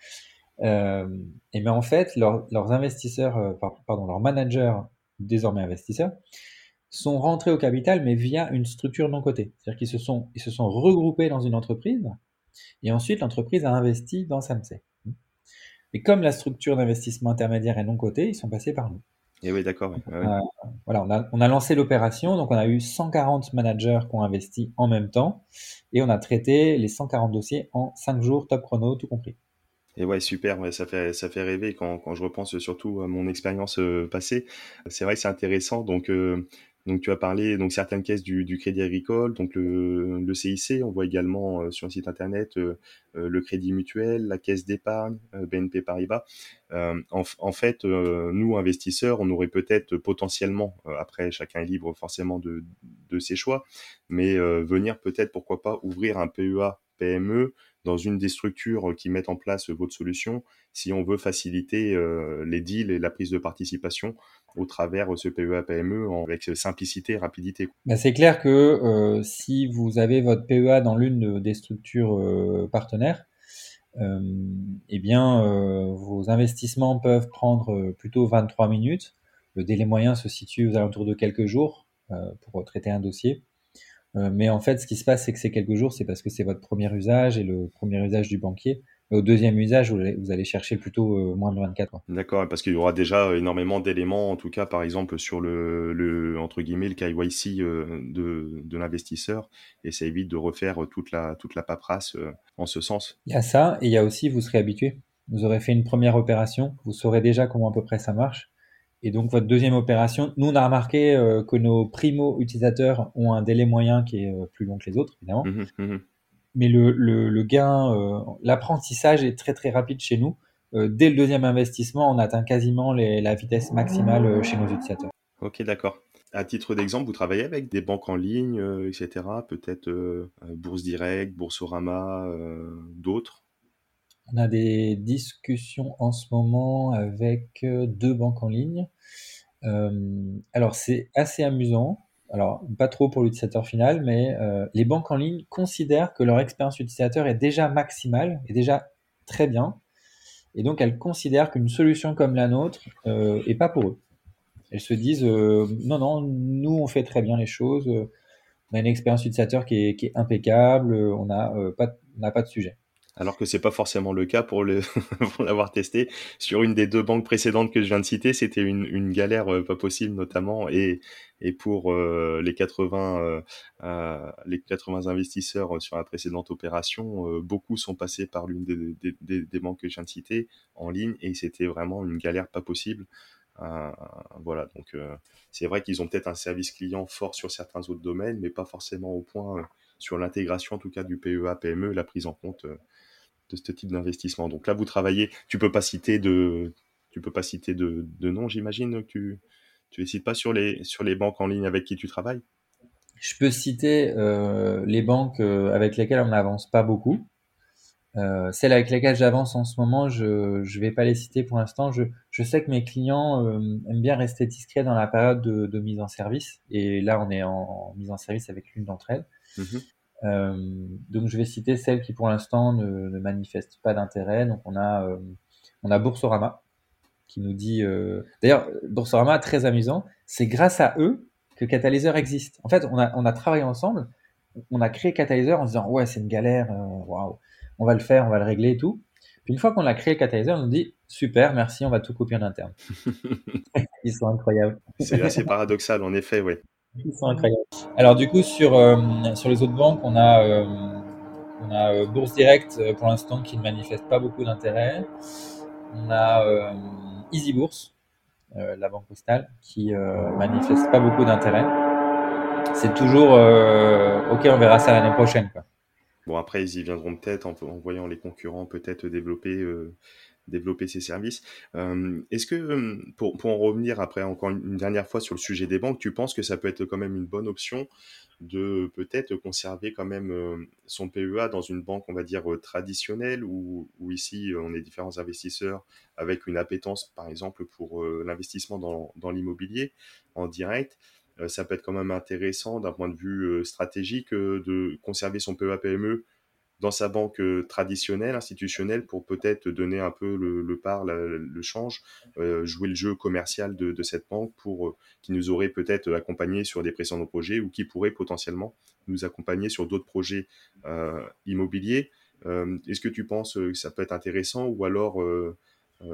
Et bien, en fait, leurs investisseurs, pardon, leurs managers, désormais investisseurs, sont rentrés au capital, mais via une structure non cotée. C'est-à-dire qu'ils se sont, ils se sont regroupés dans une entreprise, et ensuite l'entreprise a investi dans SAMC. Et comme la structure d'investissement intermédiaire est non cotée, ils sont passés par nous. Et oui, d'accord. Euh, voilà, on a, on a lancé l'opération, donc on a eu 140 managers qui ont investi en même temps, et on a traité les 140 dossiers en 5 jours, top chrono, tout compris. Et ouais, super, ouais, ça fait ça fait rêver quand, quand je repense surtout à mon expérience euh, passée. C'est vrai que c'est intéressant. Donc euh, donc tu as parlé donc certaines caisses du, du Crédit Agricole, donc le, le, CIC, on voit également euh, sur le site internet euh, euh, le Crédit Mutuel, la Caisse d'épargne, BNP Paribas. En, en, fait, nous investisseurs, on aurait peut-être potentiellement, après chacun est libre forcément de, de ses choix, mais venir peut-être pourquoi pas ouvrir un PEA PME dans une des structures qui mettent en place votre solution si on veut faciliter les deals et la prise de participation au travers ce PEA PME avec simplicité et rapidité. Bah, c'est clair que euh, si vous avez votre PEA dans l'une des structures euh, partenaires, euh, eh bien vos investissements peuvent prendre plutôt 23 minutes. Le délai moyen se situe aux alentours de quelques jours pour traiter un dossier. Mais en fait, ce qui se passe, c'est que ces quelques jours, c'est parce que c'est votre premier usage et le premier usage du banquier au deuxième usage, vous allez chercher plutôt euh, moins de 24. D'accord, parce qu'il y aura déjà énormément d'éléments, en tout cas, par exemple, sur le, le entre guillemets, le KYC euh, de, de l'investisseur, et ça évite de refaire toute la, toute la paperasse euh, en ce sens. Il y a ça, et il y a aussi, vous serez habitué. Vous aurez fait une première opération, vous saurez déjà comment à peu près ça marche. Et donc, votre deuxième opération, nous, on a remarqué que nos primo-utilisateurs ont un délai moyen qui est plus long que les autres, évidemment. Mmh mmh mais le, le, gain, euh, l'apprentissage est très très rapide chez nous. Euh, dès le deuxième investissement, on atteint quasiment les, la vitesse maximale euh, chez nos utilisateurs. Ok, d'accord. À titre d'exemple, vous travaillez avec des banques en ligne, etc. Peut-être Bourse Direct, Boursorama, d'autres? On a des discussions en ce moment avec deux banques en ligne. alors c'est assez amusant. Alors pas trop pour l'utilisateur final, mais euh, les banques en ligne considèrent que leur expérience utilisateur est déjà maximale, est déjà très bien, et donc elles considèrent qu'une solution comme la nôtre euh, est pas pour eux. Elles se disent euh, non non, nous on fait très bien les choses, on a une expérience utilisateur qui est, impeccable, on n'a pas on n'a pas de sujet alors que c'est pas forcément le cas [LAUGHS] pour l'avoir testé. Sur une des deux banques précédentes que je viens de citer c'était une, galère euh, pas possible notamment. Et et pour euh, les 80 euh, les 80 investisseurs sur la précédente opération beaucoup sont passés par l'une des, des, des, banques que je viens de citer en ligne. Et c'était vraiment une galère pas possible. Voilà. Donc c'est vrai qu'ils ont peut-être un service client fort sur certains autres domaines mais pas forcément au point sur l'intégration en tout cas du PEA PME la prise en compte de ce type d'investissement. Donc là, vous travaillez, tu peux pas citer de, tu peux pas citer de, de nom, j'imagine que tu tu les cites pas sur les sur les banques en ligne avec qui tu travailles? Je peux citer les banques avec lesquelles on n'avance pas beaucoup. Euh, celles avec lesquelles j'avance en ce moment, je ne vais pas les citer pour l'instant. Je, je, sais que mes clients euh, aiment bien rester discrets dans la période de, de, mise en service. Et là, on est en, mise en service avec l'une d'entre elles. Mm-hmm. Euh, donc, je vais citer celles qui, pour l'instant, ne, ne, manifestent pas d'intérêt. Donc, on a, euh, on a Boursorama qui nous dit... Euh, d'ailleurs, Boursorama, très amusant, c'est grâce à eux que Catalyseur existe. En fait, on a, on a travaillé ensemble. On a créé Catalyseur en se disant, ouais, c'est une galère. Waouh on va le faire, on va le régler et tout. Puis une fois qu'on a créé catalyseur, on nous dit super, merci, on va tout copier en interne. [LAUGHS] Ils sont incroyables. C'est assez paradoxal, en effet, oui. Incroyables. Alors du coup, sur, euh, sur les autres banques, on a, euh, euh, Bourse Direct pour l'instant qui ne manifeste pas beaucoup d'intérêt. On a Easy Bourse, la banque postale, qui manifeste pas beaucoup d'intérêt. C'est toujours ok, on verra ça l'année prochaine. Quoi. Bon, après, ils y viendront peut-être en, voyant les concurrents peut-être développer, euh, développer ces services. Est-ce que, pour, en revenir après encore une dernière fois sur le sujet des banques, tu penses que ça peut être quand même une bonne option de peut-être conserver quand même son PEA dans une banque, on va dire, traditionnelle, où, ici, on est différents investisseurs avec une appétence, par exemple, pour l'investissement dans, dans l'immobilier en direct ça peut être quand même intéressant d'un point de vue stratégique de conserver son PEA-PME dans sa banque traditionnelle, institutionnelle, pour peut-être donner un peu le, le par, le change, jouer le jeu commercial de, cette banque pour qui nous aurait peut-être accompagné sur des précédents projets ou qui pourrait potentiellement nous accompagner sur d'autres projets immobiliers. Est-ce que tu penses que ça peut être intéressant ou alors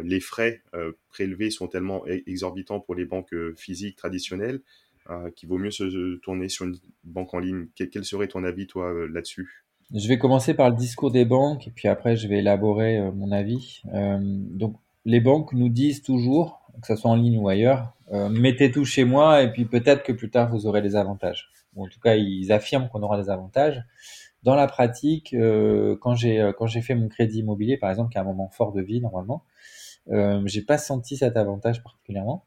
les frais prélevés sont tellement exorbitants pour les banques physiques traditionnelles euh, qu'il vaut mieux se tourner sur une banque en ligne? Quel, serait ton avis, toi, euh, là-dessus? Je vais commencer par le discours des banques, et puis après, je vais élaborer euh, mon avis. donc, les banques nous disent toujours, que ce soit en ligne ou ailleurs, mettez tout chez moi, et puis peut-être que plus tard, vous aurez des avantages. en tout cas, ils affirment qu'on aura des avantages. Dans la pratique, quand j'ai quand j'ai fait mon crédit immobilier, par exemple, qui est un moment fort de vie normalement, euh, j'ai pas senti cet avantage particulièrement.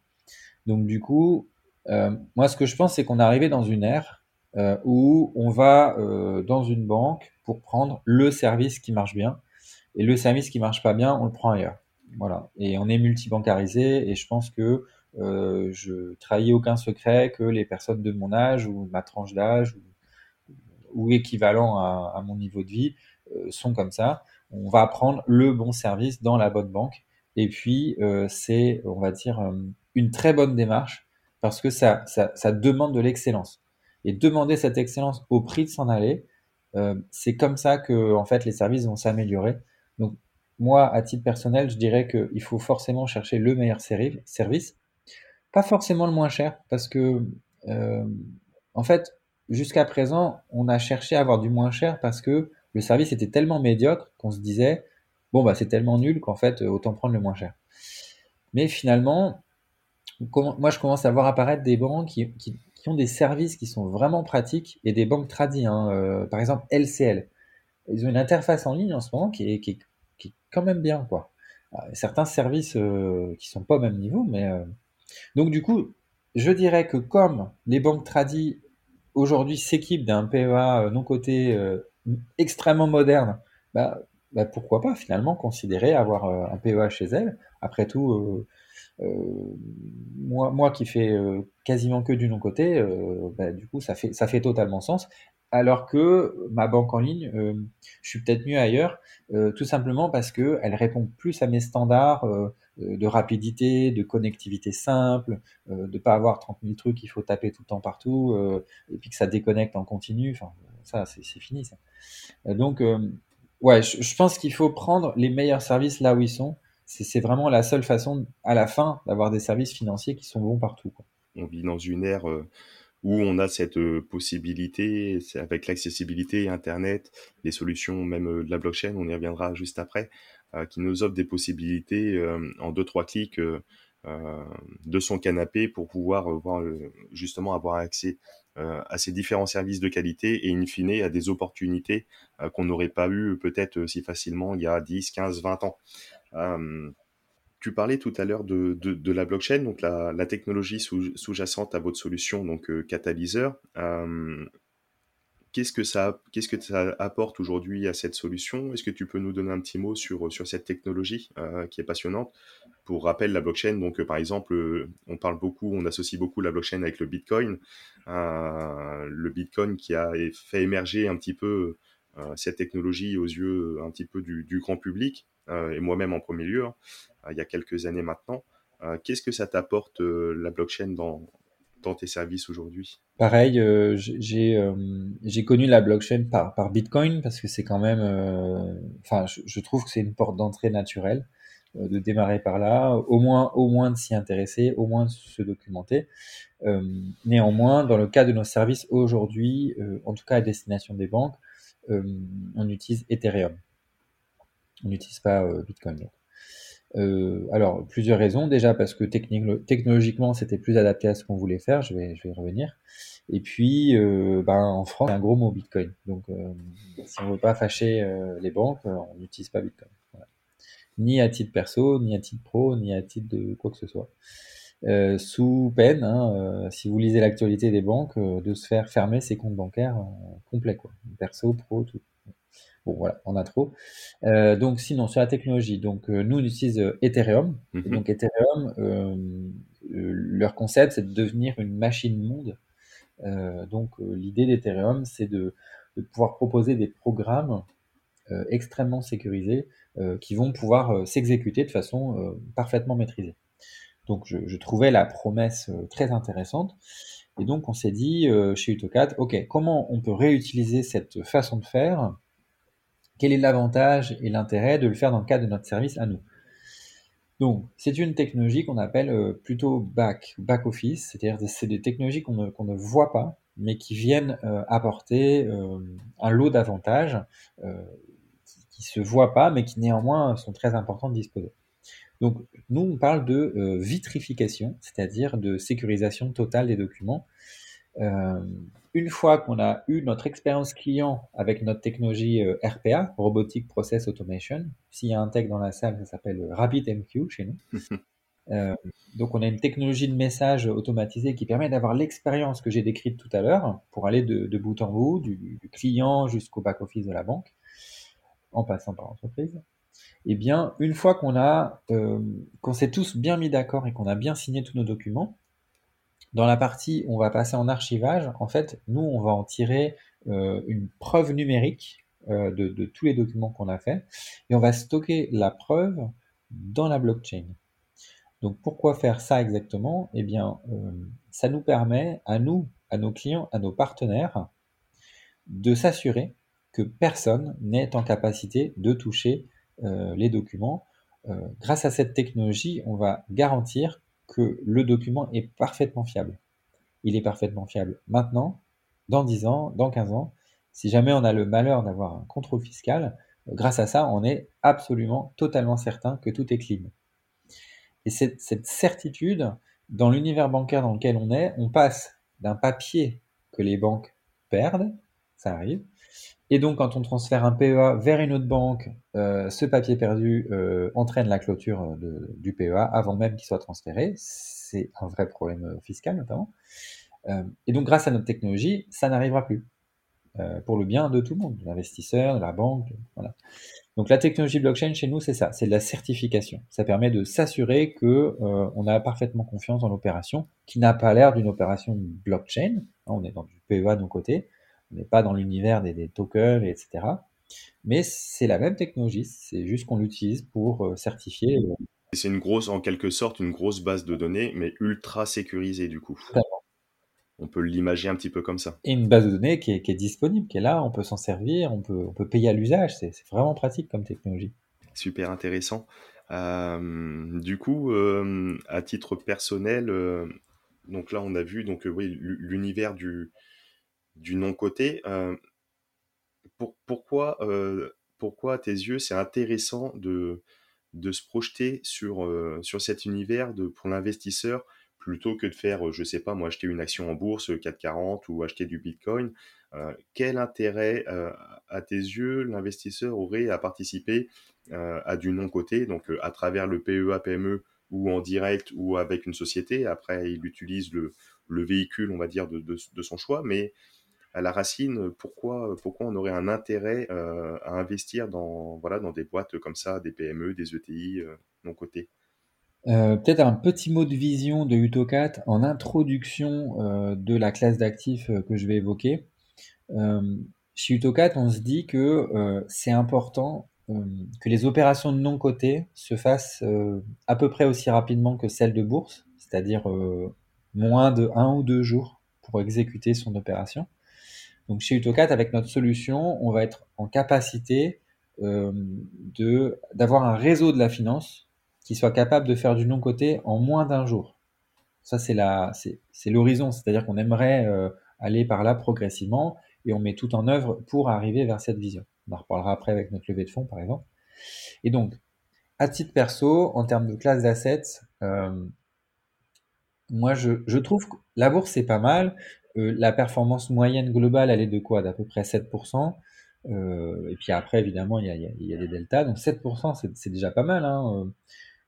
Donc du coup, euh, moi, ce que je pense, c'est qu'on est arrivé dans une ère euh, où on va euh, dans une banque pour prendre le service qui marche bien. Et le service qui marche pas bien, on le prend ailleurs. Voilà. Et on est multibancarisé et je pense que euh, je trahis aucun secret que les personnes de mon âge ou ma tranche d'âge ou, équivalent à, mon niveau de vie euh, sont comme ça. On va prendre le bon service dans la bonne banque. Et puis, euh, c'est, on va dire, une très bonne démarche parce que ça, ça demande de l'excellence. Et demander cette excellence au prix de s'en aller, euh, c'est comme ça que en fait les services vont s'améliorer. Donc moi, à titre personnel, je dirais qu'il faut forcément chercher le meilleur service, pas forcément le moins cher, parce que euh, en fait, jusqu'à présent, on a cherché à avoir du moins cher parce que le service était tellement médiocre qu'on se disait bon bah c'est tellement nul qu'en fait autant prendre le moins cher. Mais finalement, moi, je commence à voir apparaître des banques qui, qui, qui, ont des services qui sont vraiment pratiques et des banques tradies. Hein, euh, par exemple, LCL. Ils ont une interface en ligne en ce moment qui est, qui est, qui est quand même bien. quoi. Euh, certains services euh, qui sont pas au même niveau, mais euh, donc du coup, je dirais que comme les banques tradies aujourd'hui s'équipent d'un PEA non coté extrêmement moderne, bah, bah, pourquoi pas finalement considérer avoir un PEA chez elles. Après tout, moi, moi qui fais euh, quasiment que du non-côté, euh, bah, du coup, ça fait, ça fait totalement sens. Alors que ma banque en ligne, je suis peut-être mieux ailleurs, tout simplement parce que elle répond plus à mes standards de rapidité, de connectivité simple, de pas avoir 30 000 trucs qu'il faut taper tout le temps partout, et puis que ça déconnecte en continu. Enfin, ça, c'est fini. Ça. donc, ouais, je, je pense qu'il faut prendre les meilleurs services là où ils sont c'est vraiment la seule façon, à la fin, d'avoir des services financiers qui sont bons partout. On vit dans une ère euh, où on a cette euh, possibilité, avec l'accessibilité, Internet, les solutions même euh, de la blockchain, on y reviendra juste après, qui nous offrent des possibilités en deux, trois clics de son canapé pour pouvoir voir, justement avoir accès à ces différents services de qualité et in fine à des opportunités qu'on n'aurait pas eu peut-être si facilement il y a 10, 15, 20 ans. Euh, tu parlais tout à l'heure de, de, la blockchain, donc la, technologie sous-jacente à votre solution, donc euh. Euh, qu'est-ce que ça, qu'est-ce que ça apporte aujourd'hui à cette solution? Est-ce que tu peux nous donner un petit mot sur, sur cette technologie euh, qui est passionnante? Pour rappel, la blockchain, donc par exemple, on parle beaucoup, on associe beaucoup la blockchain avec le Bitcoin. le Bitcoin qui a fait émerger un petit peu cette technologie aux yeux un petit peu du grand public. Euh, et moi-même en premier lieu, hein, il y a quelques années maintenant. Euh, qu'est-ce que ça t'apporte euh, la blockchain dans, dans tes services aujourd'hui? Pareil, j'ai connu la blockchain par, par Bitcoin parce que c'est quand même, enfin, je, trouve que c'est une porte d'entrée naturelle de démarrer par là, au moins, au moins de s'y intéresser, au moins de se documenter. néanmoins, dans le cas de nos services aujourd'hui, en tout cas à destination des banques, on utilise Ethereum. On n'utilise pas euh, Bitcoin. Euh, alors, plusieurs raisons. Déjà parce que technologiquement, c'était plus adapté à ce qu'on voulait faire. Je vais, y revenir. Et puis, euh, ben, en France, un gros mot Bitcoin. Donc, si on veut pas fâcher les banques, on n'utilise pas Bitcoin. Ni à titre perso, ni à titre pro, ni à titre de quoi que ce soit. sous peine, hein, si vous lisez l'actualité des banques, de se faire fermer ses comptes bancaires complets, quoi. Perso, pro, tout. Voilà, on a trop. Euh, donc, sinon, sur la technologie, donc, euh, nous, on utilise euh, Ethereum. Mhm. donc, Ethereum, leur concept, c'est de devenir une machine monde. donc, l'idée d'Ethereum, c'est de, pouvoir proposer des programmes extrêmement sécurisés qui vont pouvoir s'exécuter de façon parfaitement maîtrisée. Donc, je, je, trouvais la promesse très intéressante. Et donc, on s'est dit chez Utocat, OK, comment on peut réutiliser cette façon de faire quel est l'avantage et l'intérêt de le faire dans le cadre de notre service à nous? Donc, c'est une technologie qu'on appelle euh, plutôt back, back office, c'est-à-dire c'est des technologies qu'on ne, voit pas, mais qui viennent euh, apporter euh, un lot d'avantages qui, ne se voient pas, mais qui néanmoins sont très importants de disposer. Donc, nous, on parle de vitrification, c'est-à-dire de sécurisation totale des documents. Euh, une fois qu'on a eu notre expérience client avec notre technologie euh, RPA, Robotic Process Automation, s'il y a un tech dans la salle, ça s'appelle RabbitMQ chez nous. [LAUGHS] Euh, donc on a une technologie de message automatisé qui permet d'avoir l'expérience que j'ai décrite tout à l'heure pour aller de, bout en bout, du, client jusqu'au back-office de la banque, en passant par l'entreprise. Et eh bien, une fois qu'on a, qu'on s'est tous bien mis d'accord et qu'on a bien signé tous nos documents, dans la partie où on va passer en archivage, en fait, nous, on va en tirer euh, une preuve numérique euh, de, tous les documents qu'on a fait et on va stocker la preuve dans la blockchain. Donc pourquoi faire ça exactement? Eh bien, euh, ça nous permet à nous, à nos clients, à nos partenaires, de s'assurer que personne n'est en capacité de toucher les documents. grâce à cette technologie, on va garantir que le document est parfaitement fiable. Il est parfaitement fiable maintenant, dans 10 ans, dans 15 ans. Si jamais on a le malheur d'avoir un contrôle fiscal, grâce à ça, on est absolument, totalement certain que tout est clean. Et cette, cette certitude, dans l'univers bancaire dans lequel on est, on passe d'un papier que les banques perdent, ça arrive, et donc, quand on transfère un PEA vers une autre banque, euh, ce papier perdu euh, entraîne la clôture euh, du PEA avant même qu'il soit transféré. C'est un vrai problème fiscal notamment. et donc, grâce à notre technologie, ça n'arrivera plus. pour le bien de tout le monde, de l'investisseur, de la banque. Donc, la technologie blockchain chez nous, c'est ça, c'est de la certification. Ça permet de s'assurer que on a parfaitement confiance dans l'opération, qui n'a pas l'air d'une opération blockchain. Hein, on est dans du PEA de nos côtés on n'est pas dans l'univers des, tokens, etc. Mais c'est la même technologie, c'est juste qu'on l'utilise pour euh, certifier. C'est une grosse, en quelque sorte, une grosse base de données, mais ultra sécurisée du coup. On peut l'imaginer un petit peu comme ça. Et une base de données qui est, disponible, qui est là, on peut s'en servir, on peut, on peut payer à l'usage, c'est vraiment pratique comme technologie. Super intéressant. Euh, du coup, euh, à titre personnel, donc là on a vu donc oui l'univers du, du non-côté. Euh, pourquoi, euh, pourquoi, à tes yeux, c'est intéressant de, de se projeter sur, euh, sur cet univers de, pour l'investisseur plutôt que de faire, je sais pas, moi, acheter une action en bourse, 440 ou acheter du Bitcoin Quel intérêt, à tes yeux, l'investisseur aurait à participer à du non coté, donc à travers le PEA, PME ou en direct ou avec une société? Après, il utilise le, véhicule, on va dire, de, son choix. Mais à la racine, pourquoi, pourquoi on aurait un intérêt à investir dans, voilà, dans des boîtes comme ça, des PME, des ETI non cotées euh, peut-être un petit mot de vision de Utocat en introduction euh, de la classe d'actifs euh, que je vais évoquer. chez Utocat, on se dit que c'est important que les opérations de non-côté se fassent à peu près aussi rapidement que celles de bourse, c'est-à-dire moins de un ou deux jours pour exécuter son opération. Donc chez Utocat, avec notre solution, on va être en capacité de d'avoir un réseau de la finance qui soit capable de faire du non-côté en moins d'un jour. Ça, c'est l'horizon, c'est-à-dire qu'on aimerait euh, aller par là progressivement et on met tout en œuvre pour arriver vers cette vision. On en reparlera après avec notre levée de fonds, par exemple. Et donc, à titre perso, en termes de classe d'assets, euh, moi, je, je, trouve que la bourse, c'est pas mal. Euh, la performance moyenne globale, elle est de quoi? D'à peu près 7%. et puis après, évidemment, il y a, il y a des deltas. Donc 7%, c'est déjà pas mal. Hein.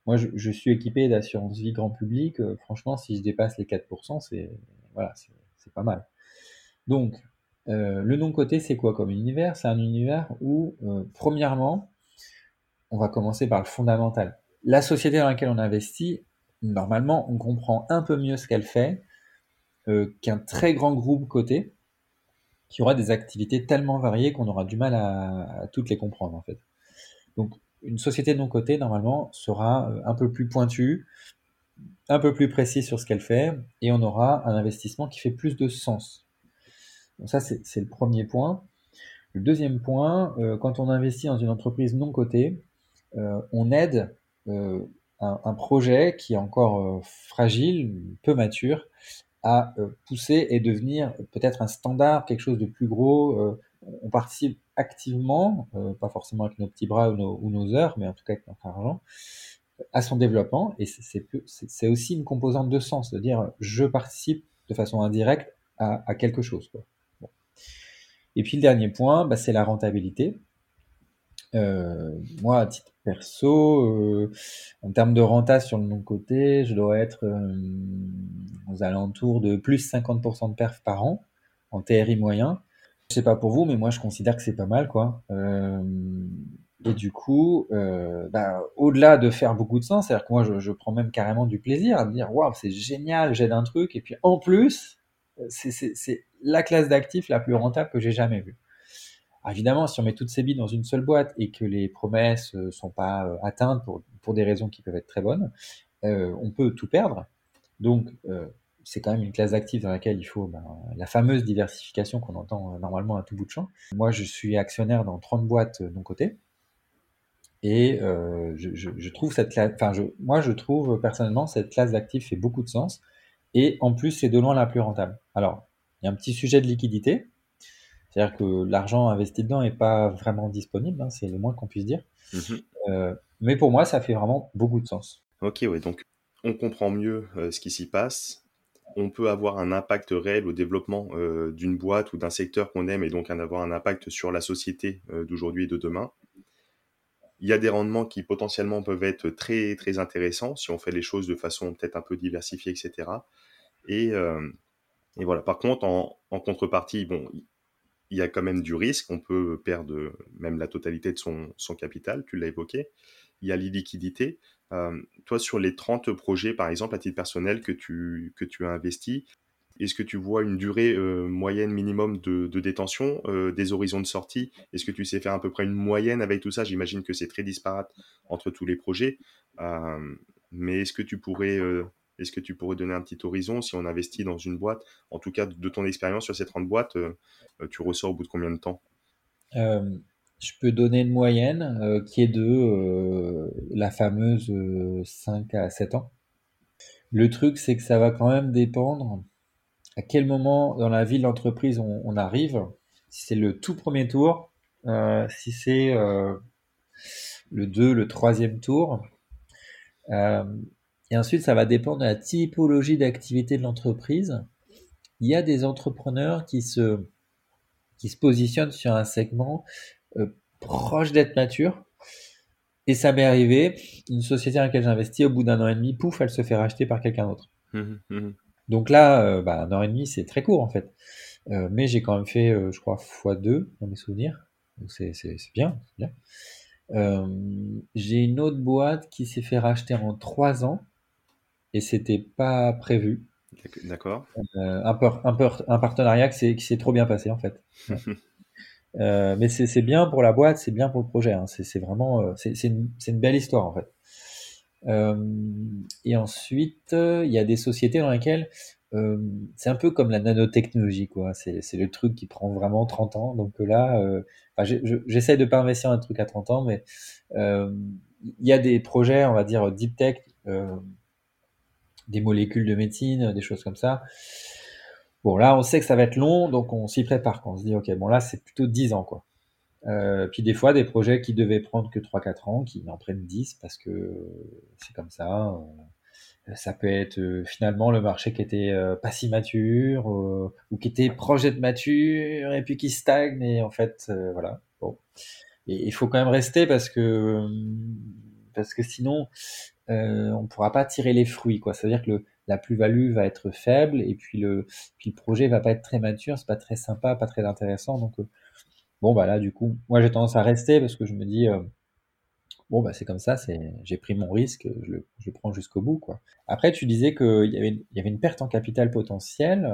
Moi, je, suis équipé d'assurance vie grand public. Euh, franchement, si je dépasse les 4%, c'est voilà, pas mal. Donc, euh, le non-coté, c'est quoi comme univers? C'est un univers où, euh, premièrement, on va commencer par le fondamental. La société dans laquelle on investit, normalement, on comprend un peu mieux ce qu'elle fait qu'un très grand groupe coté qui aura des activités tellement variées qu'on aura du mal à, toutes les comprendre, en fait. Donc, une société non cotée, normalement, sera euh, un peu plus pointue, un peu plus précise sur ce qu'elle fait, et on aura un investissement qui fait plus de sens. Ça, c'est le premier point. Le deuxième point, euh, quand on investit dans une entreprise non cotée, euh, on aide un, projet qui est encore fragile, peu mature, à pousser et devenir peut-être un standard, quelque chose de plus gros. on participe activement, euh, pas forcément avec nos petits bras ou nos, heures, mais en tout cas avec notre argent, à son développement. Et c'est aussi une composante de sens, de dire je participe de façon indirecte à, quelque chose. Et puis le dernier point, bah, c'est la rentabilité. Euh, moi, à titre perso, euh, en termes de renta sur le non côté, je dois être aux alentours de plus 50% de perf par an en TRI moyen. Je sais pas pour vous, mais moi je considère que c'est pas mal, quoi. Euh, et du coup, euh, bah, au-delà de faire beaucoup de sens, c'est-à-dire que moi je, prends même carrément du plaisir à me dire waouh, c'est génial, j'aide un truc, et puis en plus, c'est la classe d'actifs la plus rentable que j'ai jamais vue. Évidemment, si on met toutes ces billes dans une seule boîte et que les promesses euh, sont pas atteintes pour, des raisons qui peuvent être très bonnes, on peut tout perdre. Donc, c'est quand même une classe d'actifs dans laquelle il faut ben, la fameuse diversification qu'on entend euh, normalement à tout bout de champ. Moi, je suis actionnaire dans 30 boîtes euh, de mon côté. Et euh, je, trouve cette classe, enfin, moi, je trouve personnellement cette classe d'actifs fait beaucoup de sens. Et en plus, c'est de loin la plus rentable. Alors, il y a un petit sujet de liquidité. C'est-à-dire que l'argent investi dedans n'est pas vraiment disponible, hein, c'est le moins qu'on puisse dire. Mhm. mais pour moi, ça fait vraiment beaucoup de sens. Ok, oui, donc on comprend mieux ce qui s'y passe on peut avoir un impact réel au développement euh, d'une boîte ou d'un secteur qu'on aime et donc en avoir un impact sur la société euh, d'aujourd'hui et de demain. Il y a des rendements qui potentiellement peuvent être très très intéressants si on fait les choses de façon peut-être un peu diversifiée, etc. Euh, et, voilà. Par contre, en, en, contrepartie, bon, il y a quand même du risque. On peut perdre même la totalité de son, capital, tu l'as évoqué. Il y a l'illiquidité. Euh, toi, sur les 30 projets, par exemple, à titre personnel que tu, as investi, est-ce que tu vois une durée euh, moyenne minimum de, détention, euh, des horizons de sortie? Est-ce que tu sais faire à peu près une moyenne avec tout ça? J'imagine que c'est très disparate entre tous les projets. mais est-ce que tu pourrais... est-ce que tu pourrais donner un petit horizon si on investit dans une boîte En tout cas, de ton expérience sur ces 30 boîtes, tu ressors au bout de combien de temps? Je peux donner une moyenne euh, qui est de euh, la fameuse 5 euh, à 7 ans. Le truc, c'est que ça va quand même dépendre à quel moment dans la vie de l'entreprise on, arrive. Si c'est le tout premier tour, si c'est le 2, le troisième tour. Et ensuite, ça va dépendre de la typologie d'activité de l'entreprise. Il y a des entrepreneurs qui se, qui se positionnent sur un segment euh, proche d'être mature. Et ça m'est arrivé, une société dans laquelle j'investis, au bout d'un an et demi, pouf, elle se fait racheter par quelqu'un d'autre. Mmh mmh Donc là, bah, un an et demi, c'est très court en fait. mais j'ai quand même fait, je crois, x2 dans mes souvenirs. Donc c'est bien, bien. j'ai une autre boîte qui s'est fait racheter en 3 ans et c'était pas prévu. D'accord. Euh, un, un, un, partenariat qui s'est trop bien passé en fait. [LAUGHS] euh, mais c'est bien pour la boîte, c'est bien pour le projet. Hein. C'est vraiment, euh, c'est une, une, belle histoire en fait. Euh, et ensuite, il y a des sociétés dans lesquelles c'est un peu comme la nanotechnologie, quoi. C'est le truc qui prend vraiment 30 ans. Donc là, j'essaie de pas investir un truc à 30 ans, mais il y a des projets, on va dire deep tech, des molécules de médecine, des choses comme ça. Bon, là, on sait que ça va être long, donc on s'y prépare. On se dit, ok, bon, là, c'est plutôt 10 ans, quoi. Euh, puis des fois, des projets qui devaient prendre que 3-4 ans, qui en prennent 10 parce que c'est comme ça. Euh, ça peut être euh, finalement le marché qui était pas si mature ou qui était proche d'être mature et puis qui stagne et en fait, voilà. Bon. Il faut quand même rester parce que parce que sinon, euh, on ne pourra pas tirer les fruits. quoi. C'est-à-dire que la plus-value va être faible et puis le, puis le projet va pas être très mature, c'est pas très sympa, pas très intéressant. Donc, euh, bon, bah là, du coup, moi j'ai tendance à rester parce que je me dis, euh, bon, bah c'est comme ça, c'est, j'ai pris mon risque, je le, je prends jusqu'au bout. quoi. Après, tu disais qu'il y avait, il y avait une perte en capital potentiel.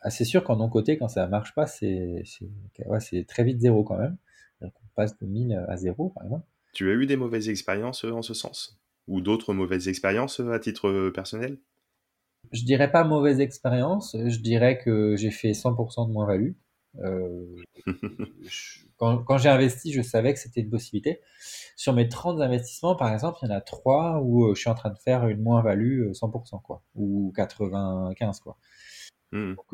assez sûr qu'en non côté, quand ça marche pas, c'est, c'est, très vite zéro quand même. On passe de 1000 à zéro, par exemple. Tu as eu des mauvaises expériences en ce sens? Ou d'autres mauvaises expériences euh, à titre euh, personnel? Je dirais pas mauvaise expérience, je dirais que j'ai fait 100% de moins-value. Euh, [LAUGHS] quand, j'ai investi, je savais que c'était une possibilité. Sur mes 30 investissements, par exemple, il y en a 3 où je suis en train de faire une moins-value 100%, quoi, ou 95, quoi. Hmm. Donc,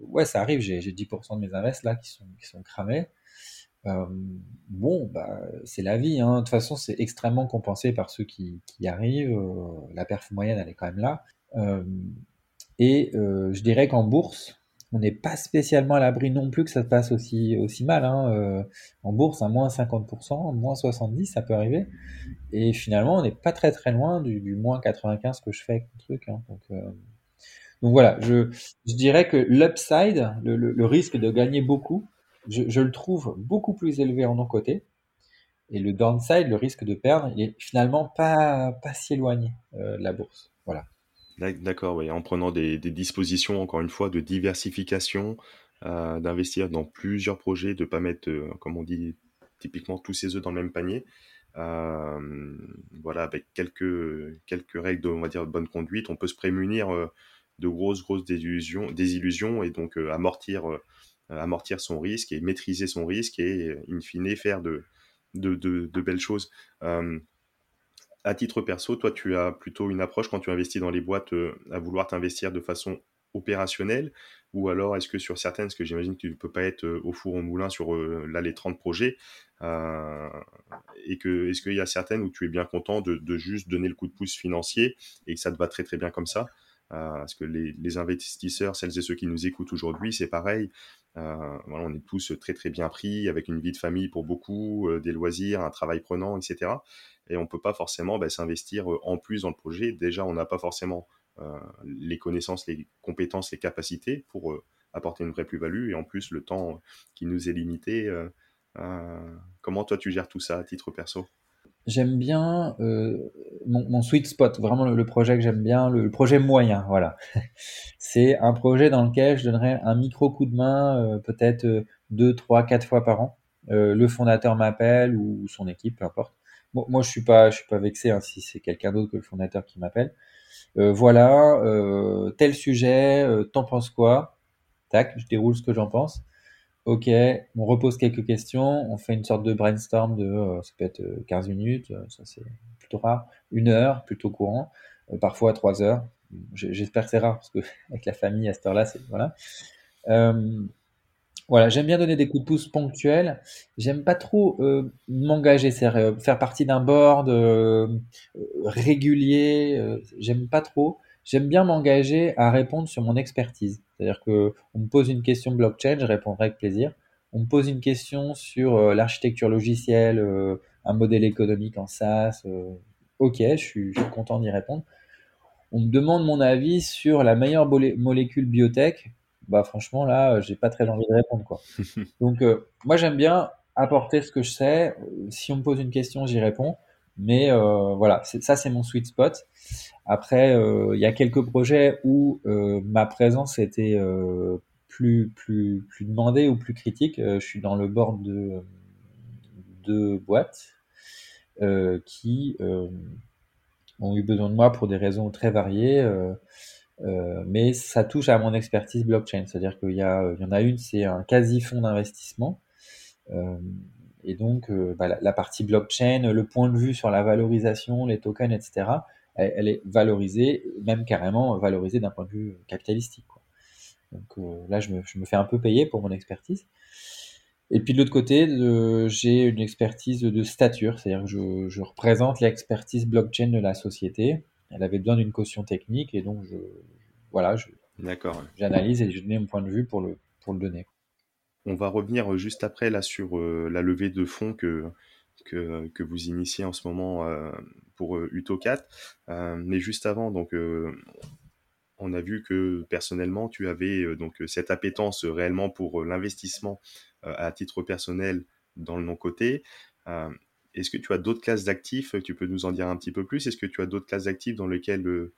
ouais, ça arrive, j'ai 10% de mes invests là qui sont, qui sont cramés. Euh, bon, bah, c'est la vie. Hein. De toute façon, c'est extrêmement compensé par ceux qui, qui arrivent. Euh, la perf moyenne, elle est quand même là. Euh, et je dirais qu'en bourse, on n'est pas spécialement à l'abri non plus que ça se passe aussi, aussi mal. Hein. en bourse, à moins 50%, moins 70%, ça peut arriver. Et finalement, on n'est pas très très loin du, du, moins 95 que je fais avec le truc. Hein. Donc, donc voilà, je, dirais que l'upside, le risque de gagner beaucoup, je, le trouve beaucoup plus élevé en non-côté. Et le downside, le risque de perdre, il est finalement pas, pas si éloigné euh, de la bourse. Voilà. D'accord, oui. en prenant des, dispositions, encore une fois, de diversification, euh, d'investir dans plusieurs projets, de ne pas mettre, euh, comme on dit typiquement, tous ses œufs dans le même panier. voilà, avec quelques, quelques règles de, on va dire, bonne conduite, on peut se prémunir de grosses, grosses désillusions, désillusions et donc amortir euh, amortir son risque et maîtriser son risque et, euh, in fine, faire de, belles choses. Euh, à titre perso, toi, tu as plutôt une approche quand tu investis dans les boîtes à vouloir t'investir de façon opérationnelle ou alors est-ce que sur certaines, parce que j'imagine que tu ne peux pas être au four au moulin sur les 30 projets, et que est-ce qu'il y a certaines où tu es bien content de, de, juste donner le coup de pouce financier et que ça te va très très bien comme ça? Parce que les, investisseurs, celles et ceux qui nous écoutent aujourd'hui, c'est pareil. Euh, on est tous très très bien pris, avec une vie de famille pour beaucoup, euh, des loisirs, un travail prenant, etc. Et on peut pas forcément bah, s'investir euh, en plus dans le projet. Déjà, on n'a pas forcément les connaissances, les compétences, les capacités pour apporter une vraie plus-value. Et en plus, le temps qui nous est limité. comment toi tu gères tout ça à titre perso? J'aime bien euh, mon, mon, sweet spot, vraiment le, projet que j'aime bien, le, projet moyen, voilà. [LAUGHS] c'est un projet dans lequel je donnerais un micro coup de main, euh, peut-être euh, deux, trois, quatre fois par an. Euh, le fondateur m'appelle ou son équipe, peu importe. Moi, je suis pas, je suis pas vexé hein, si c'est quelqu'un d'autre que le fondateur qui m'appelle. voilà, tel sujet, t'en penses quoi? Tac, je déroule ce que j'en pense. Ok, on repose quelques questions, on fait une sorte de brainstorm de, euh, ça peut être 15 euh, minutes, euh, ça c'est plutôt rare, une heure, plutôt courant, parfois trois heures. J'espère que c'est rare parce que [LAUGHS] avec la famille à cette heure-là, c'est voilà. voilà, j'aime bien donner des coups de pouce ponctuels. J'aime pas trop m'engager, faire partie d'un board régulier. j'aime pas trop. J'aime bien m'engager à répondre sur mon expertise. C'est-à-dire que on me pose une question blockchain, je répondrai avec plaisir. On me pose une question sur euh, l'architecture logicielle, euh, un modèle économique en SaaS. ok, je suis, je suis content d'y répondre. On me demande mon avis sur la meilleure molécule biotech. Bah franchement là, j'ai pas très envie de répondre quoi. [LAUGHS] Donc moi j'aime bien apporter ce que je sais. Si on me pose une question, j'y réponds. Mais euh, voilà, ça c'est mon sweet spot. Après, euh, il y a quelques projets où euh, ma présence était plus, plus, plus demandée ou plus critique. je suis dans le board de, de boîtes qui ont eu besoin de moi pour des raisons très variées. mais ça touche à mon expertise blockchain. C'est-à-dire qu'il y, y en a une, c'est un quasi-fonds d'investissement et donc, euh, bah, la, partie blockchain, le point de vue sur la valorisation, les tokens, etc., elle, est valorisée, même carrément valorisée d'un point de vue capitalistique. Donc euh, là, je me, je me, fais un peu payer pour mon expertise. Et puis de l'autre côté, j'ai une expertise de stature, c'est-à-dire que je, je représente l'expertise blockchain de la société. Elle avait besoin d'une caution technique et donc je, voilà, j'analyse et je donne mon point de vue pour le, pour le donner. On va revenir euh, juste après là sur euh, la levée de fonds que, vous initiez en ce moment euh, pour Uto4. mais juste avant, donc on a vu que personnellement tu avais donc cette appétence réellement pour l'investissement à titre personnel dans le non-côté. Est-ce que tu as d'autres classes d'actifs? Tu peux nous en dire un petit peu plus Est-ce que tu as d'autres classes d'actifs dans lesquelles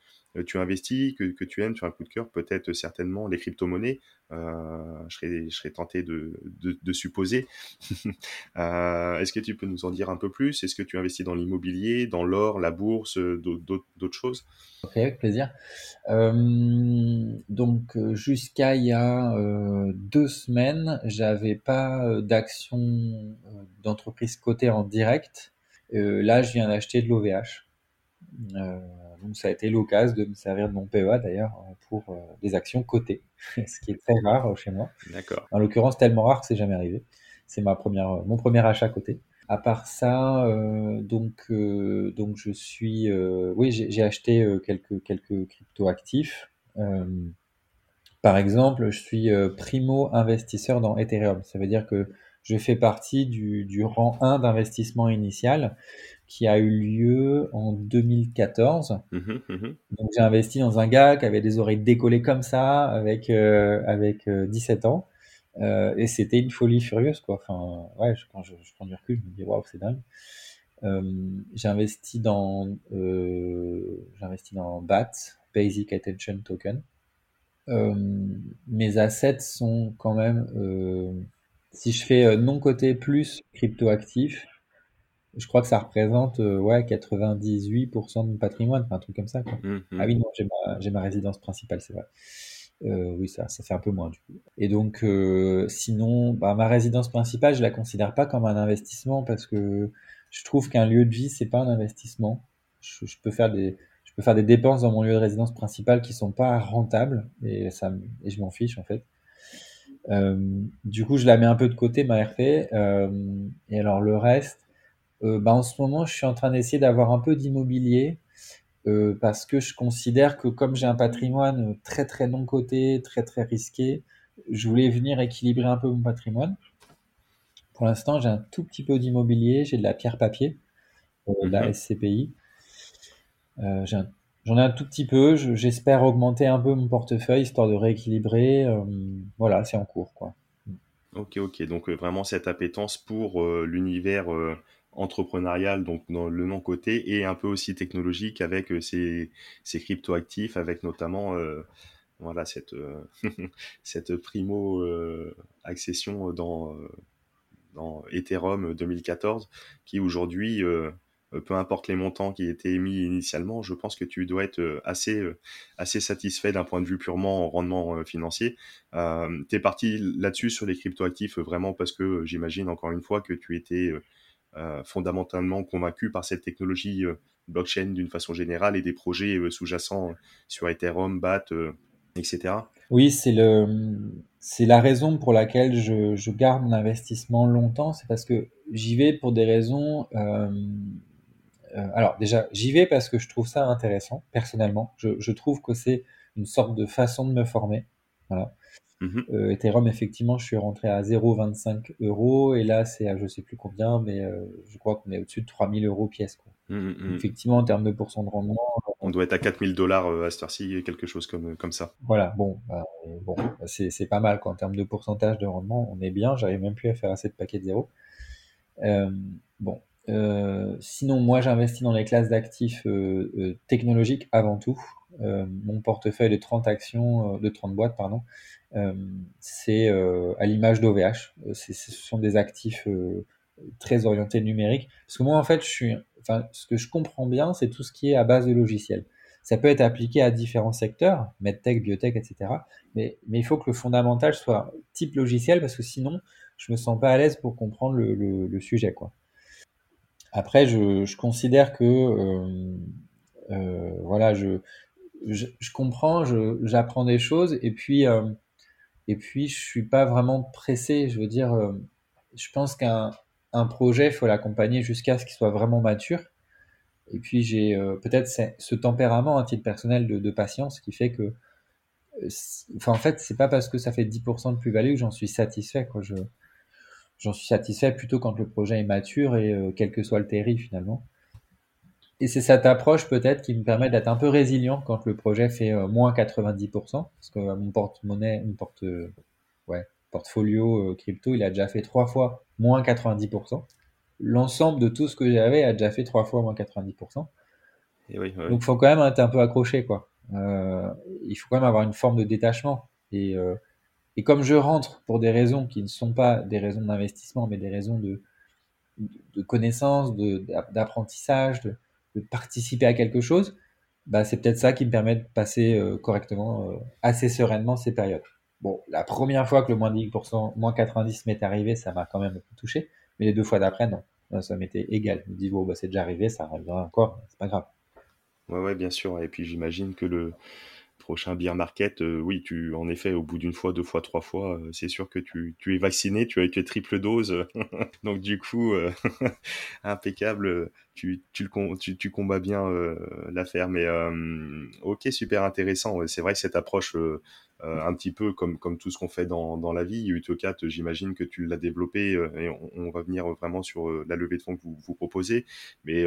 tu investis, que, que, tu aimes, as un coup de cœur, peut-être euh, certainement les crypto-monnaies. Euh, je, serais, je serais tenté de, de, supposer. [LAUGHS] euh, Est-ce que tu peux nous en dire un peu plus? Est-ce que tu investis dans l'immobilier, dans l'or, la bourse, d'autres choses? Ok, avec plaisir. Euh, donc jusqu'à il y a euh, deux semaines, j'avais pas d'action d'entreprise cotée en direct. là, je viens d'acheter de l'OVH. Euh, donc ça a été l'occasion de me servir de mon PEA d'ailleurs pour euh, des actions cotées, [LAUGHS] ce qui est très rare euh, chez moi. D'accord. En l'occurrence, tellement rare que c'est jamais arrivé. C'est ma première, mon premier achat coté. À part ça, donc donc je suis, oui, j'ai acheté quelques quelques crypto actifs. par exemple, je suis primo investisseur dans Ethereum. Ça veut dire que je fais partie du, du rang 1 d'investissement initial qui a eu lieu en 2014. Mmh mmh Donc j'ai investi dans un gars qui avait des oreilles décollées comme ça, avec euh, avec 17 euh, ans, euh, et c'était une folie furieuse quoi. Enfin ouais, quand je, prends du recul, je me dis waouh c'est dingue. j'ai investi dans j'ai investi dans BAT, Basic Attention Token. mes assets sont quand même si je fais non coté plus crypto actif, je crois que ça représente euh, ouais, 98% de mon patrimoine, un truc comme ça. Quoi. Mmh, mmh. Ah oui, non, j'ai ma, ma, résidence principale, c'est vrai. Euh, oui, ça, ça fait un peu moins du coup. Et donc, euh, sinon, bah, ma résidence principale, je la considère pas comme un investissement parce que je trouve qu'un lieu de vie, c'est pas un investissement. Je, je, peux faire des, je peux faire des dépenses dans mon lieu de résidence principale qui sont pas rentables et ça, et je m'en fiche en fait. Euh, du coup, je la mets un peu de côté ma RP. Euh, et alors le reste, bah, en ce moment, je suis en train d'essayer d'avoir un peu d'immobilier euh, parce que je considère que comme j'ai un patrimoine très très non coté, très très risqué, je voulais venir équilibrer un peu mon patrimoine. Pour l'instant, j'ai un tout petit peu d'immobilier, j'ai de la pierre papier, euh, de la mhm. SCPI. J'en ai un tout petit peu. J'espère augmenter un peu mon portefeuille histoire de rééquilibrer. voilà, c'est en cours, quoi. Ok, ok. Donc vraiment cette appétence pour l'univers entrepreneurial, donc dans le non côté, et un peu aussi technologique avec euh, ces, ces crypto-actifs, avec notamment euh, voilà, cette, euh, [LAUGHS] cette primo accession dans, dans Ethereum 2014, qui aujourd'hui, peu importe les montants qui étaient émis initialement, je pense que tu dois être assez, assez satisfait d'un point de vue purement rendement financier. tu es parti là-dessus sur les crypto-actifs vraiment parce que j'imagine encore une fois que tu étais fondamentalement convaincu par cette technologie euh, blockchain d'une façon générale et des projets euh, sous-jacents sur Ethereum, BAT, etc. Oui, c'est le, c'est la raison pour laquelle je, garde l'investissement longtemps, c'est parce que j'y vais pour des raisons. Euh, alors déjà, j'y vais parce que je trouve ça intéressant personnellement. Je, je trouve que c'est une sorte de façon de me former. Voilà. Mhm. Euh, Ethereum, effectivement, je suis rentré à 0,25 euros et là, c'est à je sais plus combien, mais euh, je crois qu'on est au-dessus de 3000 euros pièce. Quoi. Mhm, mhm. Effectivement, en termes de pourcent de rendement. On doit être à 4000 dollars à cette heure-ci, quelque chose comme, comme ça. Voilà, bon, bah, bon c'est pas mal. Quoi. En termes de pourcentage de rendement, on est bien. J'arrive même plus à faire assez de paquets de zéro. bon, euh, sinon, moi, j'investis dans les classes d'actifs euh, euh, technologiques avant tout. mon portefeuille de 30 actions, de 30 boîtes, pardon, c'est à l'image d'OVH. Ce sont des actifs très orientés numériques. Parce que moi, en fait, je suis, enfin, ce que je comprends bien, c'est tout ce qui est à base de logiciels. Ça peut être appliqué à différents secteurs, medtech, biotech, etc. Mais, il faut que le fondamental soit type logiciel parce que sinon, je me sens pas à l'aise pour comprendre le, sujet. Après, je, considère que euh, euh, voilà, je, je, comprends, j'apprends des choses et puis euh, et puis je suis pas vraiment pressé. Je veux dire, euh, je pense qu'un un projet, il faut l'accompagner jusqu'à ce qu'il soit vraiment mature. Et puis j'ai euh, peut-être ce tempérament à titre personnel de, patience qui fait que, enfin en fait, c'est pas parce que ça fait 10% de plus-value que j'en suis satisfait. Je, j'en suis satisfait plutôt quand le projet est mature et euh, quel que soit le terri finalement. Et c'est cette approche peut-être qui me permet d'être un peu résilient quand le projet fait euh, moins 90%, parce que mon porte-monnaie, mon porte, ouais, portfolio euh, crypto, il a déjà fait trois fois moins 90%. L'ensemble de tout ce que j'avais a déjà fait trois fois moins 90%. Et oui, Donc il faut quand même être un peu accroché, quoi. il faut quand même avoir une forme de détachement. Et et comme je rentre pour des raisons qui ne sont pas des raisons d'investissement, mais des raisons de, de, connaissance, d'apprentissage, de, de, participer à quelque chose, bah, c'est peut-être ça qui me permet de passer euh, correctement, euh, assez sereinement ces périodes. Bon, la première fois que le moins 10%, moins 90 m'est arrivé, ça m'a quand même touché. Mais les deux fois d'après, non. Ça m'était égal. Je me dis, bon, bah, c'est déjà arrivé, ça arrivera encore, c'est pas grave. Ouais, ouais, bien sûr. Et puis j'imagine que le, prochain beer market, euh, oui, tu, en effet, au bout d'une fois, deux fois, trois fois, euh, c'est sûr que tu, tu, es vacciné, tu as été triple dose. [LAUGHS] Donc, du coup, euh, [LAUGHS] impeccable, tu, tu, le, tu, tu combats bien l'affaire. Mais, ok, super intéressant. C'est vrai que cette approche, un petit peu comme, comme tout ce qu'on fait dans, dans la vie, Utocat, j'imagine que tu l'as développé et on, on, va venir vraiment sur la levée de fonds que vous, vous proposez. Mais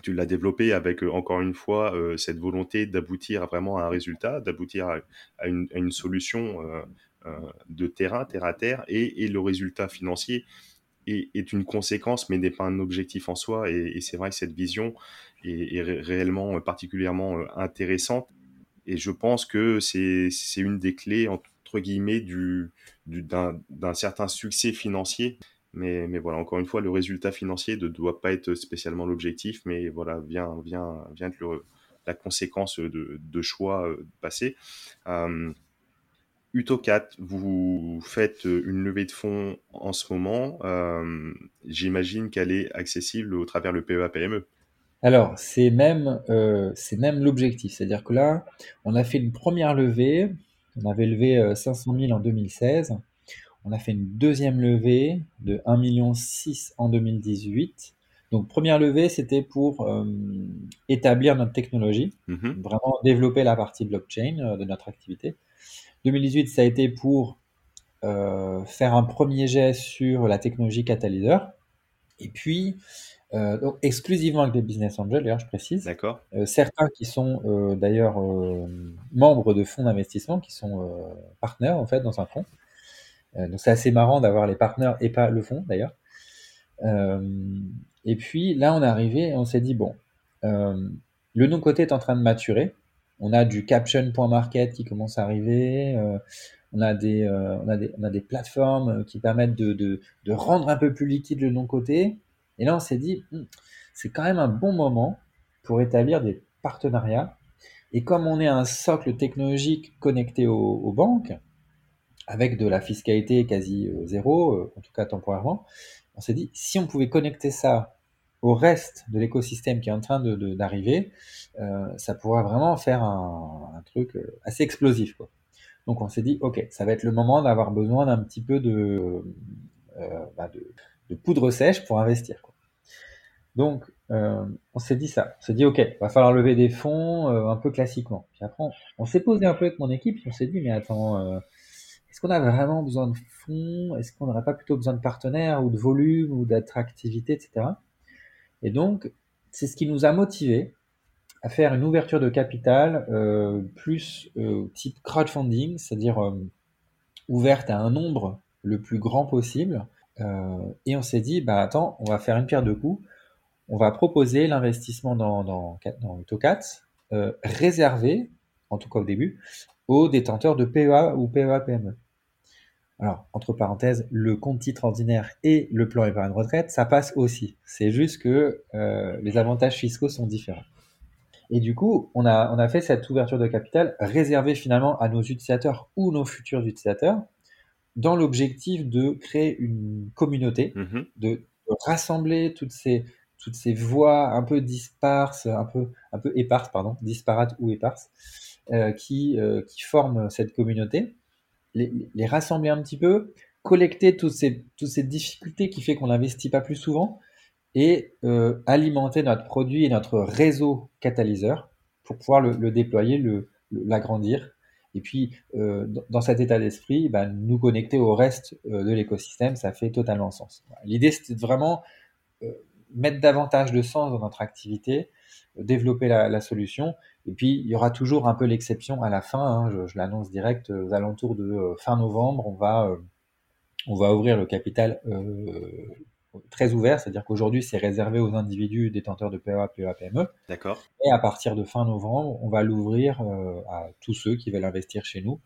tu l'as développé avec, euh, encore une fois, euh, cette volonté d'aboutir vraiment à un résultat, d'aboutir à, une, solution euh, de terrain, terre à terre, et, le résultat financier est, une conséquence, mais n'est pas un objectif en soi. Et, c'est vrai que cette vision est, réellement particulièrement intéressante. Et je pense que c'est une des clés, entre guillemets, du, d'un certain succès financier mais, voilà, encore une fois, le résultat financier ne doit pas être spécialement l'objectif, mais voilà, vient, vient, vient être la conséquence de, choix euh, passés. Euh, Utocat, vous faites une levée de fonds en ce moment. Euh, J'imagine qu'elle est accessible au travers le PEA-PME. Alors, c'est même, euh, même l'objectif. C'est-à-dire que là, on a fait une première levée. On avait levé 500 000 en 2016. On a fait une deuxième levée de 1,6 million en 2018. Donc première levée, c'était pour euh, établir notre technologie, mhm. vraiment développer la partie blockchain euh, de notre activité. 2018, ça a été pour euh, faire un premier jet sur la technologie catalyseur. Et puis, donc exclusivement avec des business angels, d'ailleurs, je précise. D'accord. certains qui sont d'ailleurs membres de fonds d'investissement, qui sont partenaires en fait dans un fonds. Euh, donc c'est assez marrant d'avoir les partenaires et pas le fond d'ailleurs. Euh, et puis là, on est arrivé et on s'est dit, bon, euh, le non-côté est en train de maturer. On a du caption.market qui commence à arriver. on, a des, on, a des, on a des plateformes qui permettent de, de, rendre un peu plus liquide le non-côté. Et là, on s'est dit, hmm, c'est quand même un bon moment pour établir des partenariats. Et comme on est un socle technologique connecté aux banques, avec de la fiscalité quasi euh, zéro, euh, en tout cas temporairement, on s'est dit, si on pouvait connecter ça au reste de l'écosystème qui est en train d'arriver, euh, ça pourrait vraiment faire un, truc assez explosif. Quoi. Donc on s'est dit, ok, ça va être le moment d'avoir besoin d'un petit peu de, bah poudre sèche pour investir. Donc on s'est dit ça, on s'est dit, ok, va falloir lever des fonds un peu classiquement. Puis après, on, s'est posé un peu avec mon équipe, on s'est dit, mais attends est-ce qu'on a vraiment besoin de fonds? Est-ce qu'on n'aurait pas plutôt besoin de partenaires ou de volume ou d'attractivité, etc. Et donc, c'est ce qui nous a motivés à faire une ouverture de capital euh, plus euh, type crowdfunding, c'est-à-dire euh, ouverte à un nombre le plus grand possible. et on s'est dit, bah attends, on va faire une pierre de coups. On va proposer l'investissement dans, dans, dans réservé, en tout cas au début, aux détenteurs de PEA ou PEA-PME. Alors, entre parenthèses, le compte titre ordinaire et le plan épargne retraite, ça passe aussi. C'est juste que les avantages fiscaux sont différents. Et du coup, on a, on a fait cette ouverture de capital réservée finalement à nos utilisateurs ou nos futurs utilisateurs dans l'objectif de créer une communauté, mmh de, rassembler toutes ces, toutes ces voix un peu disparses, un peu, un peu éparses, pardon, disparates ou éparses, euh, qui, euh, qui forment cette communauté, les, rassembler un petit peu, collecter toutes ces, toutes ces difficultés qui fait qu'on n'investit pas plus souvent, et euh, alimenter notre produit et notre réseau catalyseur pour pouvoir le, déployer, le, l'agrandir. Et puis, euh, dans cet état d'esprit, ben, nous connecter au reste euh, de l'écosystème, ça fait totalement sens. L'idée, c'était vraiment mettre davantage de sens dans notre activité, développer la, solution. Et puis, il y aura toujours un peu l'exception à la fin. Hein, je, je l'annonce direct, aux alentours de fin novembre, on va, on va ouvrir le capital très ouvert, c'est-à-dire qu'aujourd'hui, c'est réservé aux individus détenteurs de PEA, PEA, PME. D'accord. Et à partir de fin novembre, on va l'ouvrir euh, à tous ceux qui veulent investir chez nous,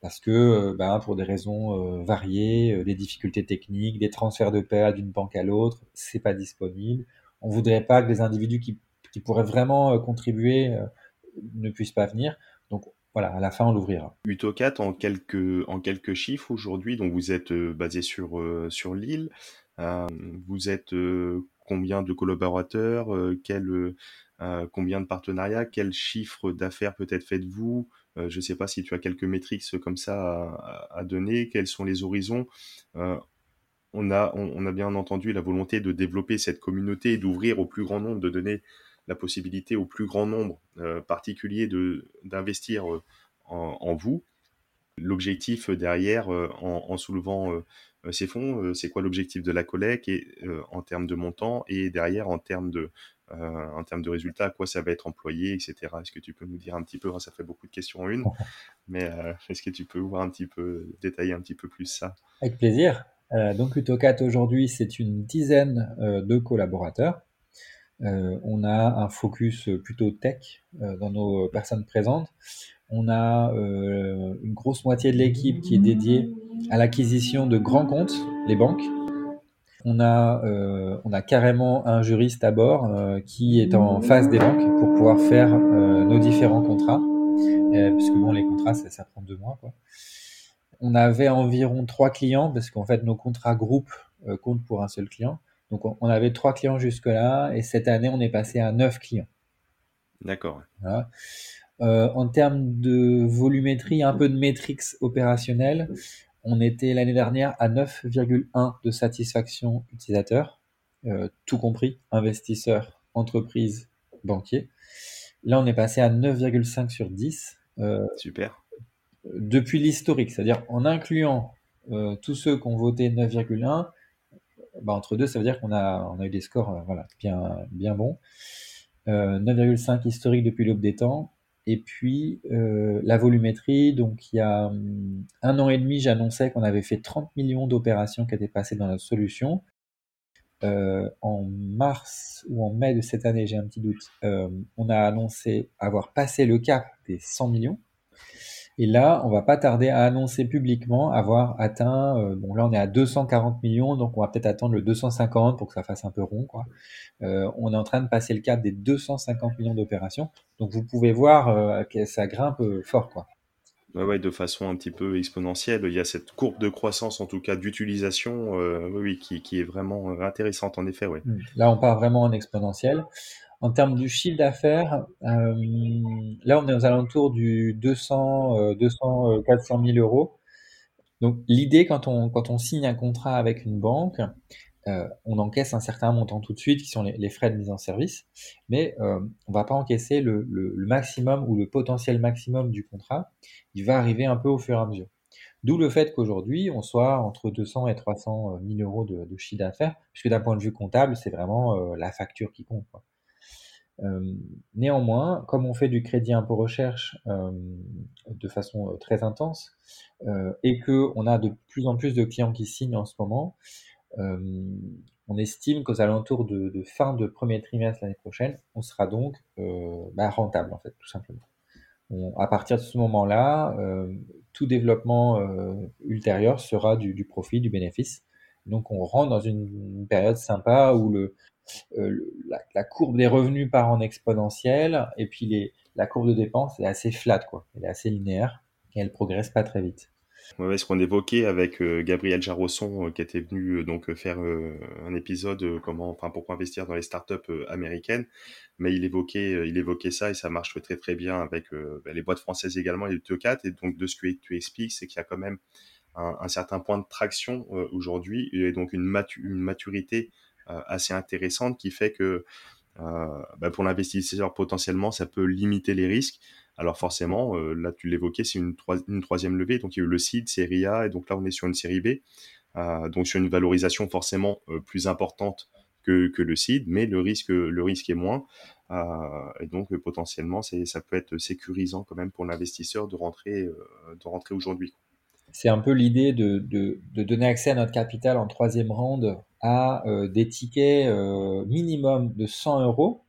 parce que euh, ben, pour des raisons euh, variées, des difficultés techniques, des transferts de PEA d'une banque à l'autre, c'est pas disponible. On voudrait pas que les individus qui, qui pourraient vraiment contribuer ne puissent pas venir. Donc voilà, à la fin, on l'ouvrira. Utocat, en quelques, en quelques chiffres aujourd'hui, donc vous êtes basé sur, sur l'île. Euh, vous êtes euh, combien de collaborateurs euh, Combien de partenariats Quel chiffre d'affaires peut-être faites-vous? Je ne sais pas si tu as quelques métriques comme ça à, donner. Quels sont les horizons? On a, a bien entendu la volonté de développer cette communauté et d'ouvrir au plus grand nombre, de donner la possibilité au plus grand nombre particulier de d'investir en, vous. L'objectif derrière, en, en, soulevant euh, ces fonds, euh, c'est quoi l'objectif de la collecte et, euh, en termes de montant et derrière en termes de, en termes de résultats, à quoi ça va être employé, etc. Est-ce que tu peux nous dire un petit peu, ça fait beaucoup de questions en une, [LAUGHS] mais est-ce que tu peux voir un petit peu, détailler un petit peu plus ça? Avec plaisir. donc Utocat aujourd'hui, c'est une dizaine de collaborateurs. On a un focus plutôt tech dans nos personnes présentes. On a une grosse moitié de l'équipe qui est dédiée à l'acquisition de grands comptes, les banques. On a, euh, carrément un juriste à bord euh, qui est en face des banques pour pouvoir faire euh, nos différents contrats, puisque bon, les contrats, ça, prend deux mois. On avait environ trois clients, parce qu'en fait, nos contrats groupes comptent pour un seul client. Donc, on, avait trois clients jusque-là, et cette année, on est passé à neuf clients. D'accord. Voilà. en termes de volumétrie, un peu de métriques opérationnelles, on était l'année dernière à 9,1 de satisfaction utilisateur, euh, tout compris, investisseurs, entreprises, banquiers. Là, on est passé à 9,5 sur 10. Euh, Super. Depuis l'historique, c'est-à-dire en incluant euh, tous ceux qui ont voté 9,1, bah, entre deux, ça veut dire qu'on a, eu des scores voilà, bien, bons. 9,5 historique depuis l'aube des temps. Et puis euh, la volumétrie, donc il y a hum, un an et demi, j'annonçais qu'on avait fait 30 millions d'opérations qui étaient passées dans notre solution. Euh, en mars ou en mai de cette année, j'ai un petit doute, euh, on a annoncé avoir passé le cap des 100 millions. Et là, on va pas tarder à annoncer publiquement avoir atteint, euh, bon là on est à 240 millions, donc on va peut-être attendre le 250 pour que ça fasse un peu rond. Quoi. Euh, on est en train de passer le cap des 250 millions d'opérations, donc vous pouvez voir euh, que ça grimpe fort. Quoi. Ouais, ouais, de façon un petit peu exponentielle. Il y a cette courbe de croissance, en tout cas d'utilisation, oui, qui, qui, est vraiment intéressante en effet. Ouais. Mmh. Là, on part vraiment en exponentiel. En termes du chiffre d'affaires, euh, là, on est aux alentours du 200, 200 400 000 euros. Donc, l'idée, quand on, quand on signe un contrat avec une banque, euh, on encaisse un certain montant tout de suite, qui sont les, frais de mise en service, mais euh, on va pas encaisser le, maximum ou le potentiel maximum du contrat. Il va arriver un peu au fur et à mesure. D'où le fait qu'aujourd'hui, on soit entre 200 et 300 000 euros de, chiffre d'affaires, puisque d'un point de vue comptable, c'est vraiment la facture qui compte. Euh, néanmoins, comme on fait du crédit impôt recherche euh, de façon euh, très intense et que on a de plus en plus de clients qui signent en ce moment, on estime qu'aux alentours de, fin de premier trimestre l'année prochaine, on sera donc bah, rentable en fait, tout simplement. à partir de ce moment-là, tout développement ultérieur sera du, profit, du bénéfice. Donc on rentre dans une période sympa où le, euh, la, courbe des revenus part en exponentielle et puis les, la courbe de dépenses est assez flat, quoi. Elle est assez linéaire et elle progresse pas très vite. Ouais, ce qu'on évoquait avec euh, Gabriel Jarosson, euh, qui était venu donc faire un épisode comment, enfin pourquoi investir dans les startups américaines, mais il évoquait, il évoquait ça et ça marche très très bien avec bah, les boîtes françaises également et le TE4. Et donc de ce que tu expliques, c'est qu'il y a quand même un, certain point de traction aujourd'hui et donc une, une maturité euh, assez intéressante qui fait que euh, bah, pour l'investisseur potentiellement ça peut limiter les risques. Alors forcément, euh, là tu l'évoquais, c'est une, troisième levée, donc il y a eu le seed, série A, et donc là on est sur une série B, donc sur une valorisation forcément plus importante que, le seed, mais le risque, le risque est moins. et donc potentiellement, ça peut être sécurisant quand même pour l'investisseur de rentrer, de rentrer aujourd'hui. C'est un peu l'idée de, donner accès à notre capital en troisième round à euh, des tickets euh, minimum de 100 euros,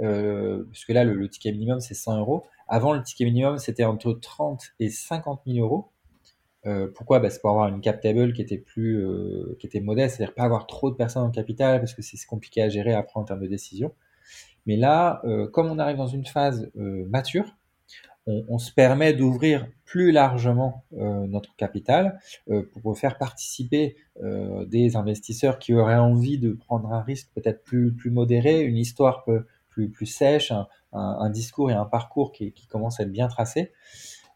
euh, puisque là, le, ticket minimum, c'est 100 euros. Avant, le ticket minimum, c'était entre 30 et 50 000 euros. Pourquoi? Bah, C'est pour avoir une cap table qui était plus, qui était modeste, c'est-à-dire pas avoir trop de personnes en capital parce que c'est compliqué à gérer après en termes de décision. Mais là, comme on arrive dans une phase mature, on, se permet d'ouvrir plus largement euh, notre capital euh, pour faire participer euh, des investisseurs qui auraient envie de prendre un risque peut-être plus, plus modéré, une histoire plus, plus sèche, un, discours et un parcours qui, qui commence à être bien tracé.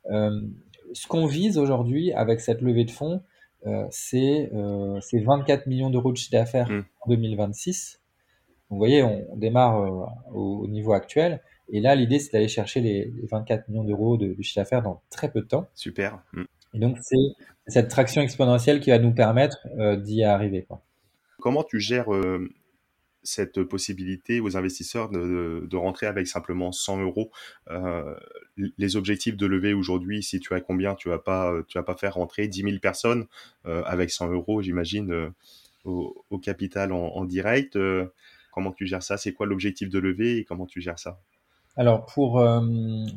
ce qu'on vise aujourd'hui avec cette levée de fonds, c'est 24 millions d'euros de chiffre d'affaires mmh. en 2026. vous voyez, on, démarre au, niveau actuel et là, l'idée, c'est d'aller chercher les, 24 millions d'euros de, chiffre d'affaires dans très peu de temps. Super. Mm. Et donc, c'est cette traction exponentielle qui va nous permettre euh, d'y arriver. Comment tu gères euh, cette possibilité aux investisseurs de, rentrer avec simplement 100 euros euh, Les objectifs de levée aujourd'hui, si tu as combien Tu vas pas, tu vas pas faire rentrer 10 000 personnes avec 100 euros, j'imagine, au, capital en, en direct. comment tu gères ça? C'est quoi l'objectif de levée et comment tu gères ça? Alors pour, euh,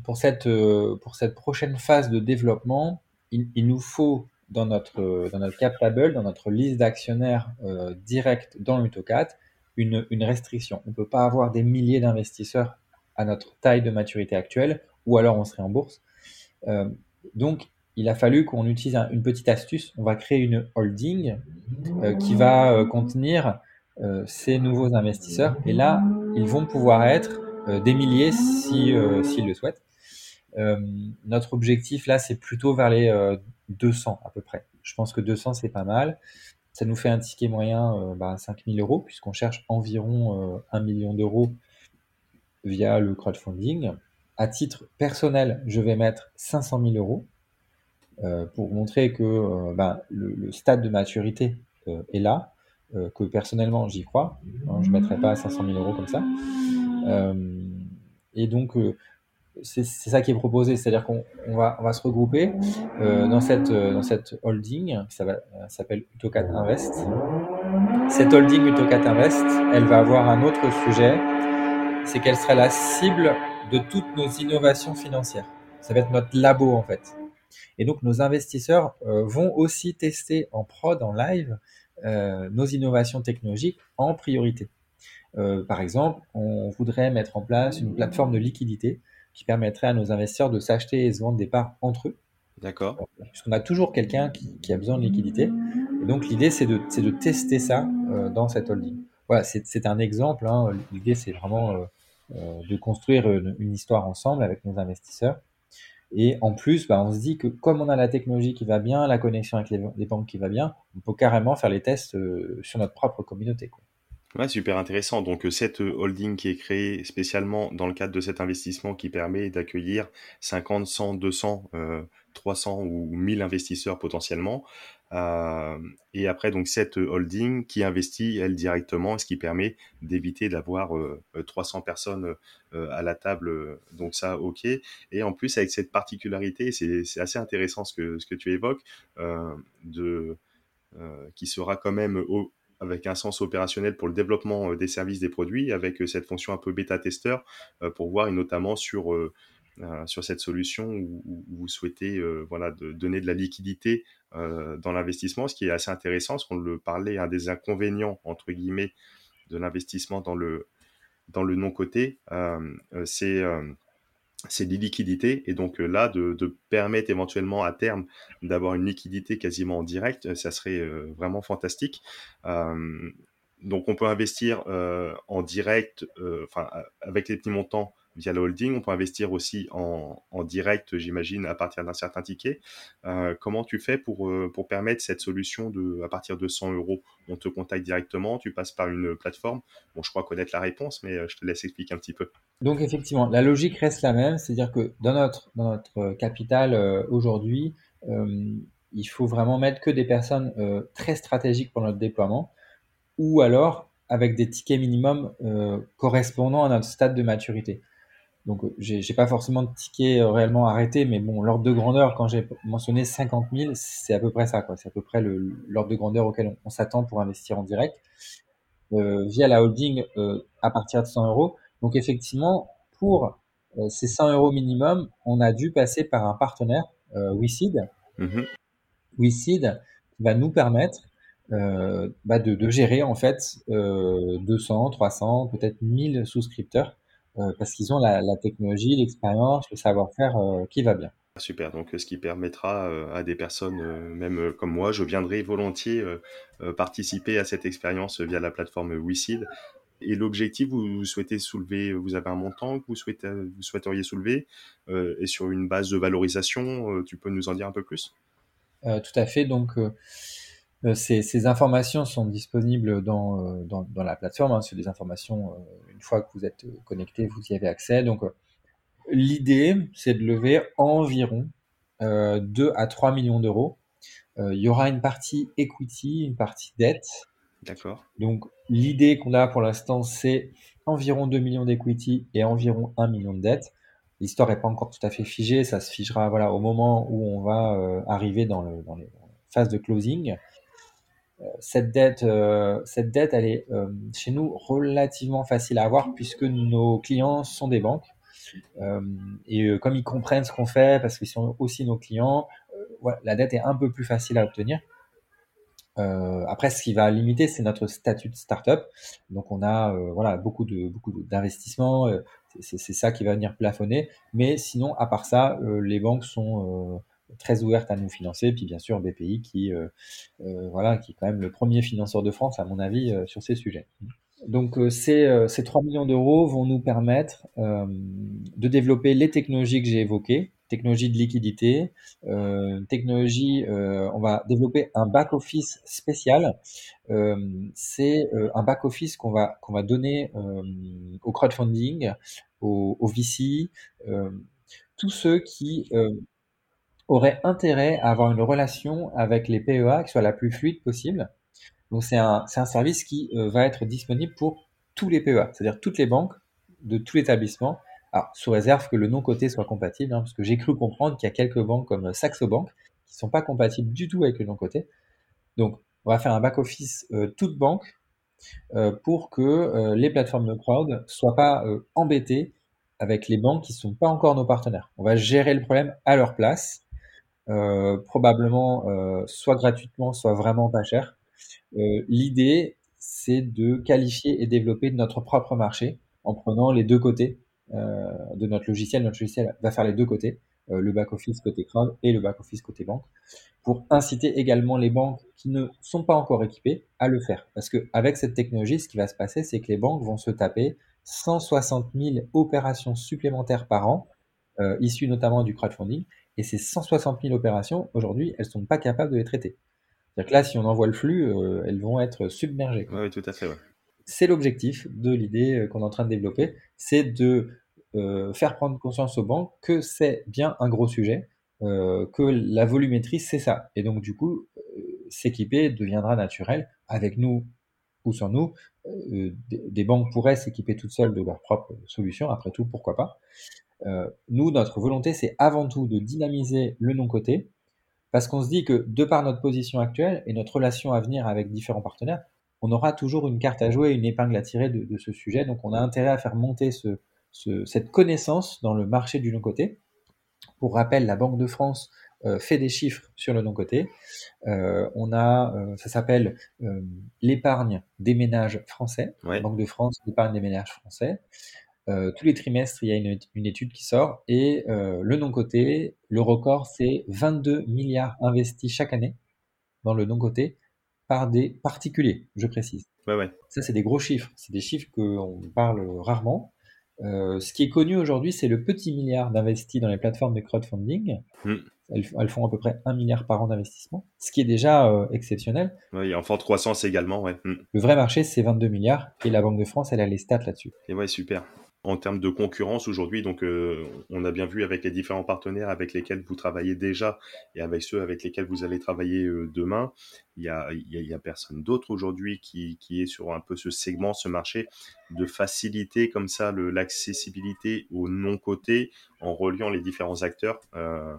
pour, cette, euh, pour cette prochaine phase de développement, il, nous faut dans notre, dans notre cap table, dans notre liste d'actionnaires euh, directs dans l'UTOCAT, une, une restriction. On ne peut pas avoir des milliers d'investisseurs à notre taille de maturité actuelle, ou alors on serait en bourse. donc, il a fallu qu'on utilise une petite astuce. On va créer une holding qui va contenir ces nouveaux investisseurs. Et là, ils vont pouvoir être euh, des milliers si euh, s'ils le souhaitent. Euh, notre objectif là, c'est plutôt vers les 200 à peu près. Je pense que 200 c'est pas mal. Ça nous fait un ticket moyen euh, bah, 5000 euros puisqu'on cherche environ 1 million d'euros via le crowdfunding. À titre personnel, je vais mettre 500 000 euros euh, pour montrer que bah, le, stade de maturité est là, que personnellement j'y crois. Hein, je ne mettrai pas 500 000 euros comme ça. Euh, et donc, euh, c'est ça qui est proposé, c'est-à-dire qu'on va, on va se regrouper euh, dans, cette, dans cette holding qui s'appelle Utocat Invest. Cette holding Utocat Invest, elle va avoir un autre sujet, c'est qu'elle sera la cible de toutes nos innovations financières. Ça va être notre labo en fait. Et donc nos investisseurs vont aussi tester en prod, en live, nos innovations technologiques en priorité. Euh, par exemple, on voudrait mettre en place une plateforme de liquidité qui permettrait à nos investisseurs de s'acheter et se vendre des parts entre eux. D'accord. Puisqu'on a toujours quelqu'un qui, a besoin de liquidité. Et donc l'idée, c'est de, de, tester ça euh, dans cette holding. Voilà, c'est un exemple. Hein. L'idée, c'est vraiment euh, de construire une, histoire ensemble avec nos investisseurs. Et en plus, bah, on se dit que comme on a la technologie qui va bien, la connexion avec les, banques qui va bien, on peut carrément faire les tests sur notre propre communauté. Quoi. Ouais, super intéressant. Donc, euh, cette euh, holding qui est créée spécialement dans le cadre de cet investissement qui permet d'accueillir 50, 100, 200 300 ou 1000 investisseurs potentiellement. Euh, et après, donc, cette holding qui investit, elle, directement, ce qui permet d'éviter d'avoir 300 personnes à la table. Donc, ça, OK. Et en plus, avec cette particularité, c'est assez intéressant ce que, ce que tu évoques, de, qui sera quand même au, avec un sens opérationnel pour le développement euh, des services des produits, avec euh, cette fonction un peu bêta-testeur euh, pour voir, et notamment sur, sur cette solution où, vous souhaitez voilà, de donner de la liquidité dans l'investissement, ce qui est assez intéressant, parce qu'on le parlait, un des inconvénients, entre guillemets, de l'investissement dans le, dans le non-côté, c'est c'est des liquidités. Et donc là, de, de, permettre éventuellement à terme d'avoir une liquidité quasiment en direct, ça serait vraiment fantastique. donc on peut investir en direct, enfin avec les petits montants via le holding. On peut investir aussi en, direct, j'imagine, à partir d'un certain ticket. Euh, comment tu fais pour, euh, pour permettre cette solution de, à partir de 100 euros? On te contacte directement, tu passes par une plateforme. Bon, je crois connaître la réponse, mais euh, je te laisse expliquer un petit peu. Donc, effectivement, la logique reste la même, c'est-à-dire que dans notre, dans notre capital aujourd'hui, il faut vraiment mettre que des personnes très stratégiques pour notre déploiement ou alors avec des tickets minimums correspondant à notre stade de maturité. Donc, euh, j'ai pas forcément de ticket euh, réellement arrêté, mais bon, l'ordre de grandeur, quand j'ai mentionné 50 000, c'est à peu près ça, quoi. C'est à peu près l'ordre de grandeur auquel on, s'attend pour investir en direct euh, via la holding euh, à partir de 100 euros. Donc, effectivement, pour euh, ces 100 euros minimum, on a dû passer par un partenaire, euh, WeSeed, mm WeSeed, qui va nous permettre bah de, de, gérer en fait 200, 300, peut-être 1000 souscripteurs parce qu'ils ont la, la technologie, l'expérience, le savoir-faire euh, qui va bien. Super, donc ce qui permettra euh, à des personnes, même comme moi, je viendrai volontiers participer à cette expérience via la plateforme WeSeed. Et l'objectif, vous souhaitez soulever, vous avez un montant que vous, souhaitez, vous souhaiteriez soulever, et sur une base de valorisation, tu peux nous en dire un peu plus? Tout à fait, donc euh, ces, informations sont disponibles dans, euh, dans, dans la plateforme. Hein. C'est des informations, euh, une fois que vous êtes connecté, vous y avez accès. Donc, l'idée, c'est de lever environ 2 à 3 millions d'euros. il y aura une partie equity, une partie dette. D'accord. Donc, l'idée qu'on a pour l'instant, c'est environ 2 millions d'equity et environ 1 million de dette. L'histoire n'est pas encore tout à fait figée, ça se figera voilà, au moment où on va arriver dans, le, dans les phases de closing cette dette, euh, cette dette, elle est euh, chez nous relativement facile à avoir puisque nos clients sont des banques. Euh, et comme ils comprennent ce qu'on fait, parce qu'ils sont aussi nos clients, la dette est un peu plus facile à obtenir. après, ce qui va limiter, c'est notre statut de start-up. Donc, on a voilà beaucoup de beaucoup d'investissements. c'est ça qui va venir plafonner. Mais sinon, à part ça, les banques sont très ouverte à nous financer. Puis bien sûr BPI qui, euh, euh, voilà, qui est quand même le premier financeur de France à mon avis euh, sur ces sujets. Donc ces, ces 3 millions d'euros vont nous permettre de développer les technologies que j'ai évoquées, technologie de liquidité, euh, technologie, on va développer un back-office spécial. C'est un back-office qu'on va, va donner au crowdfunding, au, au VC, tous ceux qui aurait intérêt à avoir une relation avec les PEA qui soit la plus fluide possible. Donc c'est un, un service qui euh, va être disponible pour tous les PEA, c'est-à-dire toutes les banques de tout l'établissement, sous réserve que le non coté soit compatible, hein, parce que j'ai cru comprendre qu'il y a quelques banques comme Saxo Bank qui sont pas compatibles du tout avec le non coté. Donc on va faire un back office euh, toute banque euh, pour que euh, les plateformes de crowd soient pas embêtées avec les banques qui sont pas encore nos partenaires. On va gérer le problème à leur place euh, probablement euh, soit gratuitement, soit vraiment pas cher. Euh, l'idée, c'est de qualifier et développer notre propre marché en prenant les deux côtés de notre logiciel. Notre logiciel va faire les deux côtés, le back-office côté crowd et le back-office côté banque, pour inciter également les banques qui ne sont pas encore équipées à le faire. Parce que avec cette technologie, ce qui va se passer, c'est que les banques vont se taper 160 000 opérations supplémentaires par an, euh, issues notamment du crowdfunding, et ces 160 000 opérations, aujourd'hui, elles sont pas capables de les traiter. C'est-à-dire que là, si on envoie le flux, euh, elles vont être submergées. Oui, tout à fait. Ouais. C'est l'objectif de l'idée euh, qu'on est en train de développer, c'est de euh, faire prendre conscience aux banques que c'est bien un gros sujet, que la volumétrie, c'est ça. Et donc, du coup, s'équiper deviendra naturel avec nous ou sans nous. des banques pourraient s'équiper toutes seules de leur propre solution, après tout, pourquoi pas? Nous, notre volonté, c'est avant tout de dynamiser le non-côté, parce qu'on se dit que de par notre position actuelle et notre relation à venir avec différents partenaires, on aura toujours une carte à jouer, une épingle à tirer de, ce sujet. Donc on a intérêt à faire monter cette connaissance dans le marché du non-côté. Pour rappel, la Banque de France euh, fait des chiffres sur le non-côté. Euh, on a, euh, ça s'appelle l'épargne des ménages français. Banque de France, l'épargne des ménages français. Euh, tous les trimestres, il y a une, étude qui sort et euh, le non-côté, le record, c'est 22 milliards investis chaque année dans le non-côté par des particuliers, je précise. Ouais, ouais. Ça, c'est des gros chiffres. C'est des chiffres qu'on parle rarement. Euh, ce qui est connu aujourd'hui, c'est le petit milliard d'investis dans les plateformes de crowdfunding. Hmm. Elles, font à peu près un milliard par an d'investissement, ce qui est déjà exceptionnel. Oui, et en forte croissance également. Ouais. Hmm. Le vrai marché, c'est 22 milliards et la Banque de France, elle a les stats là-dessus. Et ouais, super en termes de concurrence aujourd'hui. Donc, euh, on a bien vu avec les différents partenaires avec lesquels vous travaillez déjà et avec ceux avec lesquels vous allez travailler euh, demain, il y a, personne d'autre aujourd'hui qui, qui, est sur un peu ce segment, ce marché, de faciliter comme ça l'accessibilité au non-côté en reliant les différents acteurs. Euh,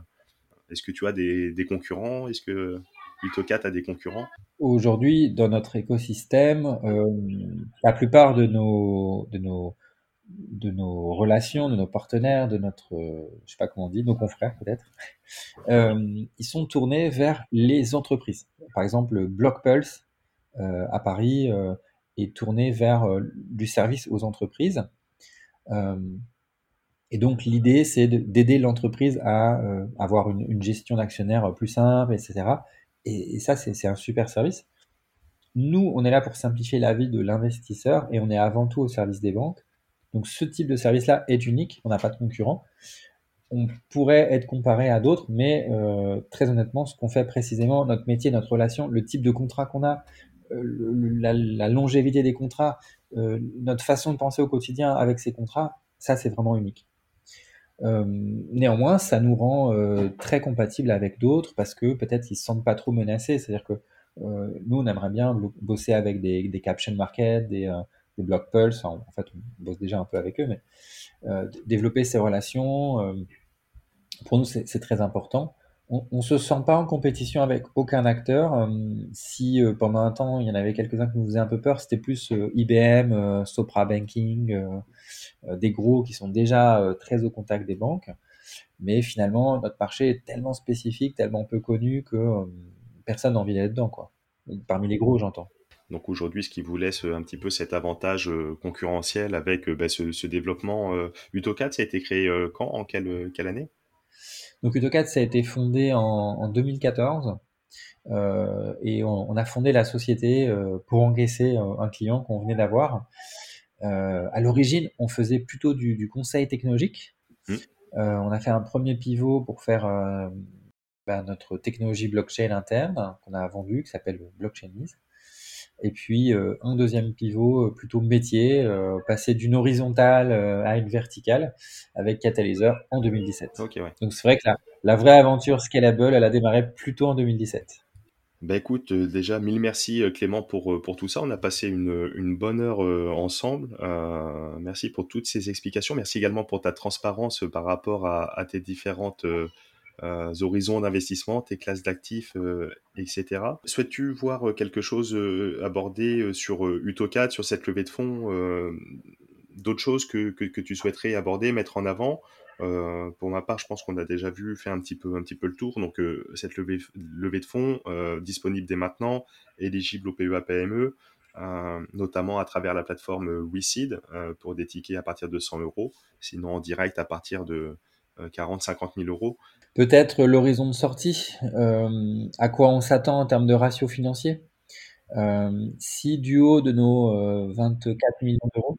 Est-ce que tu as des, des concurrents? Est-ce que Utocat a des concurrents? Aujourd'hui, dans notre écosystème, la plupart de nos, de nos de nos relations, de nos partenaires, de notre, euh, je sais pas comment on dit, nos confrères peut-être, euh, ils sont tournés vers les entreprises. Par exemple, Blockpulse euh, à Paris est tourné vers du service aux entreprises. et donc l'idée, c'est d'aider l'entreprise à avoir une, gestion d'actionnaires plus simple, etc. Et, et ça, c'est un super service. Nous, on est là pour simplifier la vie de l'investisseur et on est avant tout au service des banques. Donc ce type de service-là est unique, on n'a pas de concurrent. On pourrait être comparé à d'autres, mais euh, très honnêtement, ce qu'on fait précisément, notre métier, notre relation, le type de contrat qu'on a, euh, la, longévité des contrats, euh, notre façon de penser au quotidien avec ces contrats, ça c'est vraiment unique. néanmoins, ça nous rend très compatibles avec d'autres parce que peut-être ils se sentent pas trop menacés. C'est-à-dire que nous, on aimerait bien bosser avec des, des caption market, des, blocs Pulse. En, fait, on bosse déjà un peu avec eux, mais euh, développer ces relations, euh, pour nous, c'est très important. On ne se sent pas en compétition avec aucun acteur. Euh, si pendant un temps, il y en avait quelques-uns qui nous faisaient un peu peur, c'était plus IBM, Sopra Banking, des gros qui sont déjà très au contact des banques. Mais finalement, notre marché est tellement spécifique, tellement peu connu que personne n'a envie d'être dedans. Quoi. Parmi les gros, j'entends. Donc aujourd'hui, ce qui vous laisse euh, un petit peu cet avantage euh, concurrentiel avec euh, bah, ce, développement. UtoCAD, ça a été créé quand En quelle, quelle année? Donc UtoCAD, ça a été fondé en, 2014. et on, a fondé la société pour encaisser un client qu'on venait d'avoir. à l'origine, on faisait plutôt du, conseil technologique. Mmh. on a fait un premier pivot pour faire bah, notre technologie blockchain interne qu'on a vendu, qui s'appelle Blockchainies. Et puis euh, un deuxième pivot euh, plutôt métier, euh, passer d'une horizontale à une verticale avec Catalyzer en 2017. Donc c'est vrai que la, la, vraie aventure scalable, elle a démarré plutôt en 2017. Bah écoute, déjà mille merci Clément pour, pour tout ça. On a passé une, une bonne heure ensemble. merci pour toutes ces explications. Merci également pour ta transparence par rapport à, à tes différentes horizons d'investissement, tes classes d'actifs, euh, etc. Souhaites-tu voir euh, quelque chose abordé sur UtoCAD, sur cette levée de fonds D'autres choses que, que, tu souhaiterais aborder, mettre en avant? Pour ma part, je pense qu'on a déjà vu, fait un petit peu, un petit peu le tour. Donc, cette levée, de fonds disponible dès maintenant, éligible au PEA-PME, notamment à travers la plateforme WeSeed pour des tickets à partir de 100 euros, sinon en direct à partir de 40-50 000 euros. Peut-être l'horizon de sortie, euh, à quoi on s'attend en termes de ratio financier. Euh, si du haut de nos 24 euh, millions d'euros.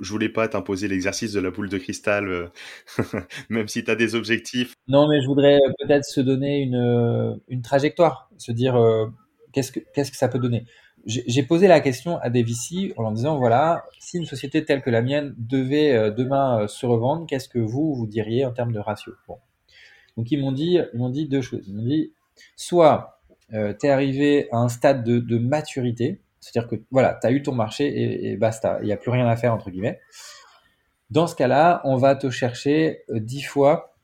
Je voulais pas t'imposer l'exercice de la boule de cristal, [LAUGHS] même si tu as des objectifs. Non, mais je voudrais peut-être se donner une, une trajectoire, se dire qu'est-ce que qu'est-ce que ça peut donner. J'ai posé la question à des VC en leur disant voilà, si une société telle que la mienne devait demain se revendre, qu'est-ce que vous vous diriez en termes de ratio Donc ils m'ont dit, ils m'ont dit deux choses. Ils m'ont dit, soit euh, tu es arrivé à un stade de, maturité, c'est-à-dire que voilà, tu as eu ton marché et, basta, il n'y a plus rien à faire entre guillemets. Dans ce cas-là, on va te chercher euh, dix fois,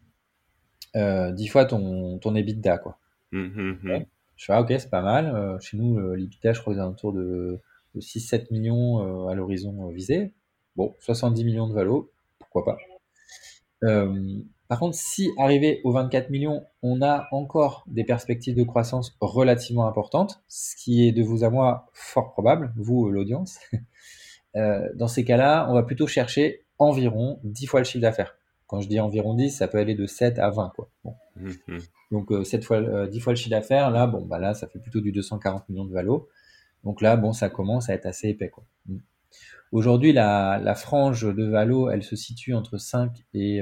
euh, fois ton, ton EBITDA. Quoi. Mmh, mmh. Je fais, ah, ok, c'est pas mal. chez nous, l'EBITDA, je crois c'est autour de, de 6-7 millions à l'horizon visé. Bon, 70 millions de valo, pourquoi pas. Euh, par contre, si arrivé aux 24 millions, on a encore des perspectives de croissance relativement importantes, ce qui est de vous à moi fort probable, vous l'audience, [LAUGHS] euh, dans ces cas-là, on va plutôt chercher environ 10 fois le chiffre d'affaires. Quand je dis environ 10, ça peut aller de 7 à 20. Quoi. Mmh, mmh. Donc euh, 7 fois, 10 fois le chiffre d'affaires, là, bon, bah là, ça fait plutôt du 240 millions de valo. Donc là, bon, ça commence à être assez épais. Quoi. Mmh. Aujourd'hui, la, frange de Valo, elle se situe entre 5 et,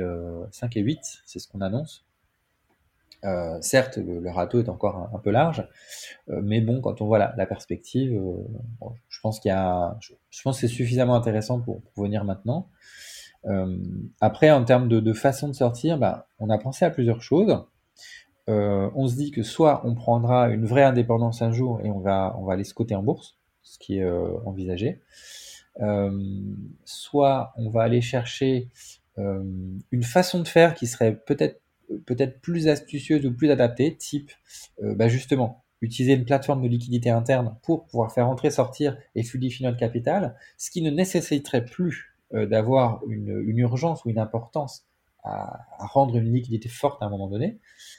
5 euh, et 8, c'est ce qu'on annonce. Euh, certes, le, râteau est encore un, peu large, euh, mais bon, quand on voit la, perspective, je pense qu'il y a, je, pense que c'est suffisamment intéressant pour, venir maintenant. après, en termes de, façon de sortir, bah, on a pensé à plusieurs choses. on se dit que soit on prendra une vraie indépendance un jour et on va, on va aller se coter en bourse, ce qui est envisagé. Euh, soit on va aller chercher euh, une façon de faire qui serait peut-être peut-être plus astucieuse ou plus adaptée, type euh, bah justement utiliser une plateforme de liquidité interne pour pouvoir faire entrer, sortir et fluidifier notre capital, ce qui ne nécessiterait plus d'avoir une, une, urgence ou une importance à, à, rendre une liquidité forte à un moment donné.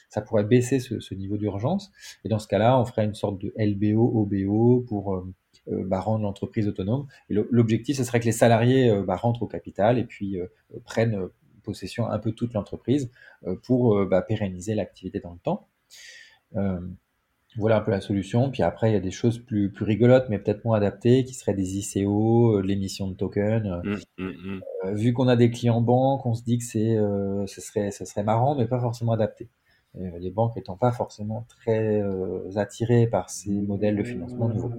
Ça pourrait baisser ce, ce niveau d'urgence. Et dans ce cas-là, on ferait une sorte de LBO, OBO pour bah, rendre l'entreprise autonome. Et l'objectif, ce serait que les salariés euh, bah, rentrent au capital et puis euh, prennent possession un peu toute l'entreprise pour bah, pérenniser l'activité dans le temps. voilà un peu la solution. Puis après, il y a des choses plus, plus rigolotes, mais peut-être moins adaptées, qui seraient des ICO, l'émission de tokens. Mmh, mmh, mmh. vu qu'on a des clients banques, on se dit que c'est, ce, serait, ce serait marrant, mais pas forcément adapté. les banques n'étant pas forcément très attirées par ces modèles de financement nouveaux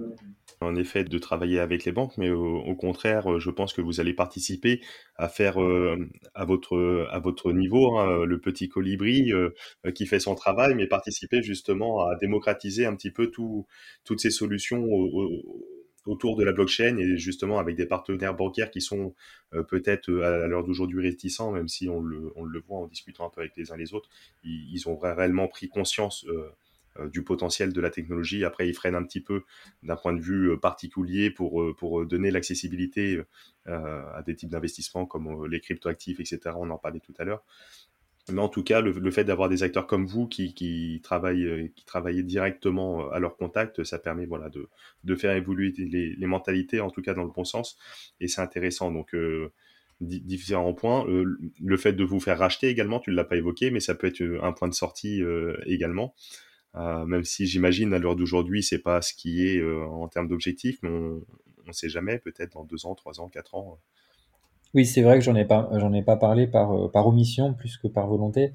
en effet de travailler avec les banques, mais au, contraire, euh, je pense que vous allez participer à faire euh, à votre à votre niveau hein, le petit colibri euh, qui fait son travail, mais participer justement à démocratiser un petit peu tout, toutes ces solutions autour de la blockchain et justement avec des partenaires bancaires qui sont peut-être à l'heure d'aujourd'hui réticents, même si on le, on le voit en discutant un peu avec les uns les autres, ils, ont réellement pris conscience euh, du potentiel de la technologie. Après, ils freinent un petit peu d'un point de vue euh, particulier pour, euh, pour donner l'accessibilité à des types d'investissements comme les cryptoactifs, etc. On en parlait tout à l'heure. Mais en tout cas, le, fait d'avoir des acteurs comme vous qui, qui travaillent, qui directement à leur contact, ça permet voilà, de, de faire évoluer les, mentalités, en tout cas dans le bon sens. Et c'est intéressant. Donc, différents points. le fait de vous faire racheter également, tu ne l'as pas évoqué, mais ça peut être un point de sortie également. Euh, même si j'imagine à l'heure d'aujourd'hui, c'est pas ce qui est euh, en termes d'objectifs, mais on ne sait jamais, peut-être dans deux ans, trois ans, quatre ans. Euh. Oui, c'est vrai que j'en ai pas, j'en ai pas parlé par, par omission plus que par volonté.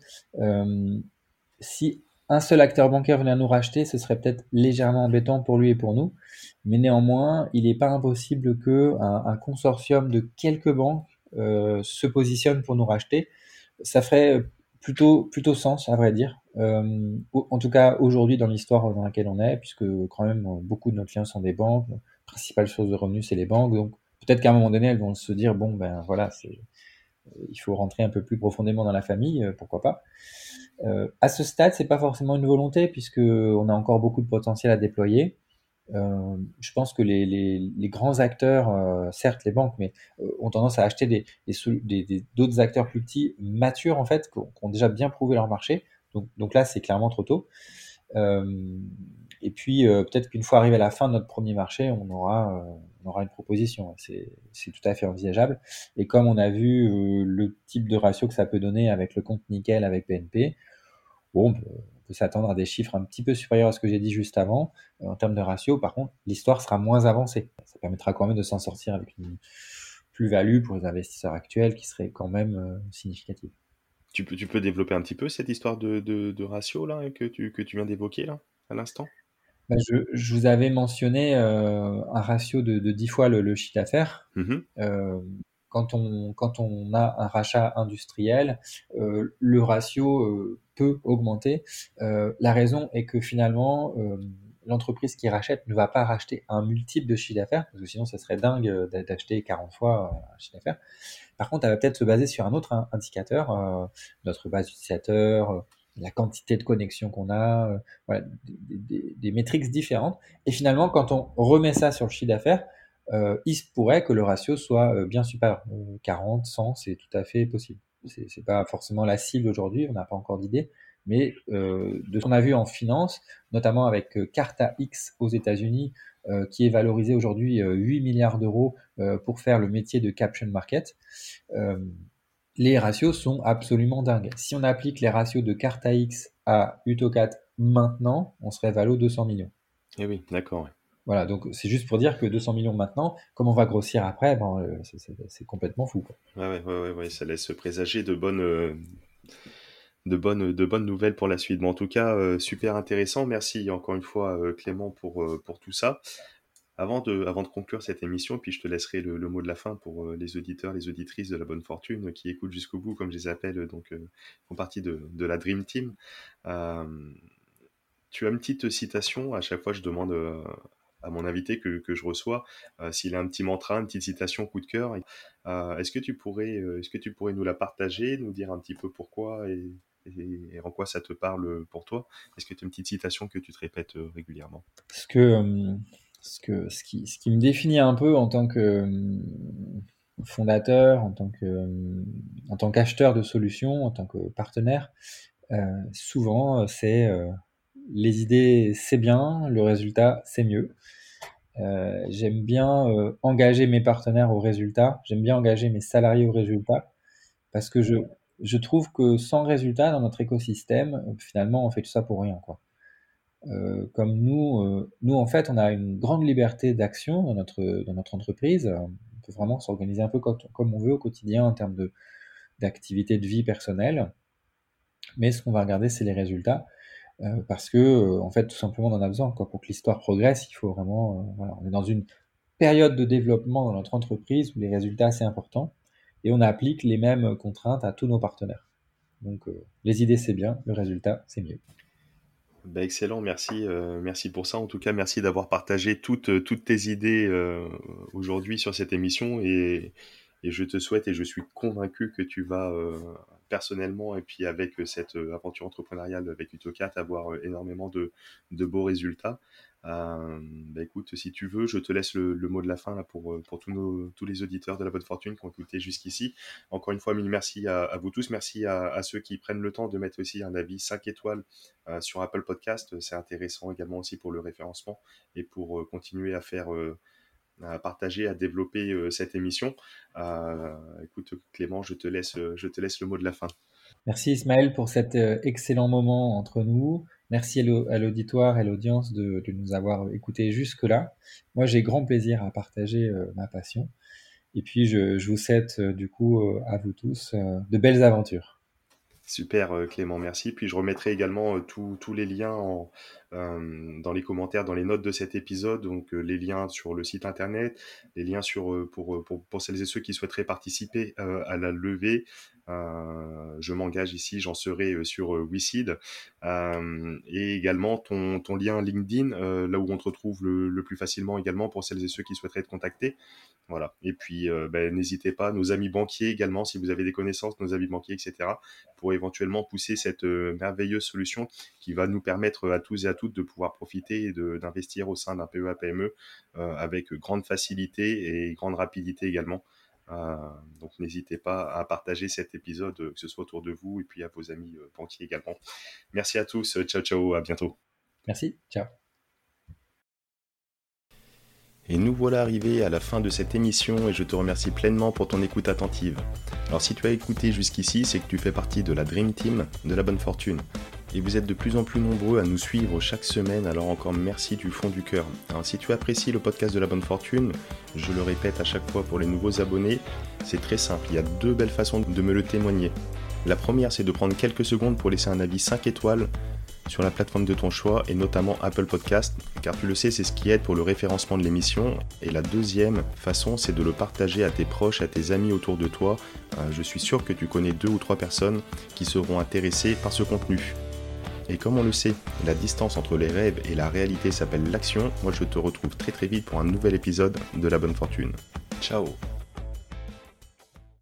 si un seul acteur bancaire venait à nous racheter, ce serait peut-être légèrement embêtant pour lui et pour nous. Mais néanmoins, il n'est pas impossible que un, consortium de quelques banques se positionne pour nous racheter. Ça ferait plutôt, plutôt sens, à vrai dire. Euh, en tout cas, aujourd'hui, dans l'histoire dans laquelle on est, puisque quand même beaucoup de nos clients sont des banques, la principale source de revenus, c'est les banques. Donc, peut-être qu'à un moment donné, elles vont se dire bon, ben voilà, il faut rentrer un peu plus profondément dans la famille, euh, pourquoi pas. Euh, à ce stade, c'est pas forcément une volonté, puisque on a encore beaucoup de potentiel à déployer. Euh, je pense que les, grands acteurs, euh, certes les banques, mais euh, ont tendance à acheter des, d'autres acteurs plus petits, matures en fait, qui ont, déjà bien prouvé leur marché. Donc, là, c'est clairement trop tôt. et puis peut-être qu'une fois arrivé à la fin de notre premier marché, on aura, une proposition. C'est, tout à fait envisageable. Et comme on a vu le type de ratio que ça peut donner avec le compte nickel avec PNP, bon, s'attendre à des chiffres un petit peu supérieurs à ce que j'ai dit juste avant. Euh, en termes de ratio, par contre, l'histoire sera moins avancée. Ça permettra quand même de s'en sortir avec une plus-value pour les investisseurs actuels qui serait quand même euh, significative. Tu peux, tu peux développer un petit peu cette histoire de, de, ratio là, que, tu, que tu viens d'évoquer là, à l'instant? Bah, je, vous avais mentionné euh, un ratio de, de 10 fois le, chiffre d'affaires. Mmh quand on, quand on a un rachat industriel, euh, le ratio euh, peut augmenter. Euh, la raison est que finalement, l'entreprise qui rachète ne va pas racheter un multiple de chiffre d'affaires, parce que sinon, ça serait dingue d'acheter 40 fois un chiffre d'affaires. Par contre, elle va peut-être se baser sur un autre indicateur, notre base d'utilisateurs, la quantité de connexions qu'on a, voilà, des, des, métriques différentes. Et finalement, quand on remet ça sur le chiffre d'affaires, euh, il se pourrait que le ratio soit euh, bien supérieur. 40, 100, c'est tout à fait possible. C'est, c'est pas forcément la cible aujourd'hui, on n'a pas encore d'idée, mais euh, de ce qu'on a vu en finance, notamment avec Carta X aux États-Unis, qui est valorisé aujourd'hui 8 milliards d'euros pour faire le métier de caption market, les ratios sont absolument dingues. Si on applique les ratios de Carta X à Utocat maintenant, on serait valo 200 millions. Eh oui, d'accord. Voilà, donc c'est juste pour dire que 200 millions maintenant, comme on va grossir après, ben, euh, c'est complètement fou. Quoi. Ouais, ouais, ouais, ça laisse présager de bonnes, euh, de bonnes, de bonnes nouvelles pour la suite. Mais en tout cas, euh, super intéressant. Merci encore une fois, Clément, pour, pour tout ça. Avant de, avant de conclure cette émission, puis je te laisserai le, mot de la fin pour les auditeurs, les auditrices de la bonne fortune qui écoutent jusqu'au bout, comme je les appelle, donc font partie de, de, la Dream Team. tu as une petite citation, à chaque fois je demande à mon invité que, que je reçois, euh, s'il a un petit mantra, une petite citation coup de cœur. Euh, est-ce que tu pourrais, euh, est-ce que tu pourrais nous la partager, nous dire un petit peu pourquoi et, en quoi ça te parle pour toi? Est-ce que tu as une petite citation que tu te répètes régulièrement? Ce que, ce, que, ce, qui, ce qui me définit un peu en tant que fondateur, en tant en tant qu'acheteur de solutions, en tant que partenaire, souvent c'est les idées, c'est bien, le résultat, c'est mieux. Euh, j'aime bien euh, engager mes partenaires au résultat, j'aime bien engager mes salariés au résultat, parce que je, trouve que sans résultat dans notre écosystème, finalement, on fait tout ça pour rien. Euh, comme nous, en fait, on a une grande liberté d'action dans notre, entreprise. On peut vraiment s'organiser un peu comme, on veut au quotidien en termes d'activité de vie personnelle. Mais ce qu'on va regarder, c'est les résultats. Euh, parce que euh, en fait tout simplement on en a besoin pour que l'histoire progresse il faut vraiment euh, on est dans une période de développement dans notre entreprise où les résultats c'est important et on applique les mêmes contraintes à tous nos partenaires. Donc les idées c'est bien le résultat c'est mieux. Bah excellent, merci, merci pour ça. En tout cas, merci d'avoir partagé toutes, toutes tes idées aujourd'hui sur cette émission et, et, je te souhaite et je suis convaincu que tu vas personnellement et puis avec euh, cette euh, aventure entrepreneuriale avec Utocat avoir euh, énormément de, de beaux résultats. Euh, écoute, si tu veux, je te laisse le, mot de la fin là, pour, pour tous, nos, tous les auditeurs de la bonne fortune qui ont écouté jusqu'ici. Encore une fois, mille merci à, vous tous. Merci à, ceux qui prennent le temps de mettre aussi un avis 5 étoiles sur Apple Podcast. C'est intéressant également aussi pour le référencement et pour continuer à faire à partager, à développer euh, cette émission. Euh, écoute Clément, je te, laisse, je te laisse le mot de la fin. Merci Ismaël pour cet euh, excellent moment entre nous. Merci à l'auditoire et à l'audience de, nous avoir écoutés jusque-là. Moi, j'ai grand plaisir à partager ma passion. Et puis, je, je vous souhaite du coup à vous tous de belles aventures. Super euh, Clément, merci. Puis je remettrai également euh, tous les liens euh, dans les commentaires, dans les notes de cet épisode, donc les liens sur le site internet, les liens sur, pour, pour, pour celles et ceux qui souhaiteraient participer à la levée, euh, je m'engage ici, j'en serai euh, sur euh, WeSeed. et également ton, ton lien LinkedIn, là où on te retrouve le, plus facilement également pour celles et ceux qui souhaiteraient te contacter. Voilà. Et puis, ben, n'hésitez pas, nos amis banquiers également, si vous avez des connaissances, nos amis banquiers, etc., pour éventuellement pousser cette merveilleuse solution qui va nous permettre à tous et à toutes de pouvoir profiter et d'investir au sein d'un PEA-PME avec grande facilité et grande rapidité également. Euh, donc n'hésitez pas à partager cet épisode, euh, que ce soit autour de vous et puis à vos amis euh, banquiers également. Merci à tous, ciao ciao, à bientôt. Merci, ciao. Et nous voilà arrivés à la fin de cette émission et je te remercie pleinement pour ton écoute attentive. Alors si tu as écouté jusqu'ici, c'est que tu fais partie de la Dream Team de la bonne fortune et vous êtes de plus en plus nombreux à nous suivre chaque semaine, alors encore merci du fond du cœur. Alors si tu apprécies le podcast de la bonne fortune, je le répète à chaque fois pour les nouveaux abonnés, c'est très simple, il y a deux belles façons de me le témoigner. La première c'est de prendre quelques secondes pour laisser un avis 5 étoiles sur la plateforme de ton choix et notamment Apple Podcast, car tu le sais, c'est ce qui aide pour le référencement de l'émission. Et la deuxième façon, c'est de le partager à tes proches, à tes amis autour de toi. Euh, je suis sûr que tu connais deux ou trois personnes qui seront intéressées par ce contenu. Et comme on le sait, la distance entre les rêves et la réalité s'appelle l'action. Moi, je te retrouve très très vite pour un nouvel épisode de La Bonne Fortune. Ciao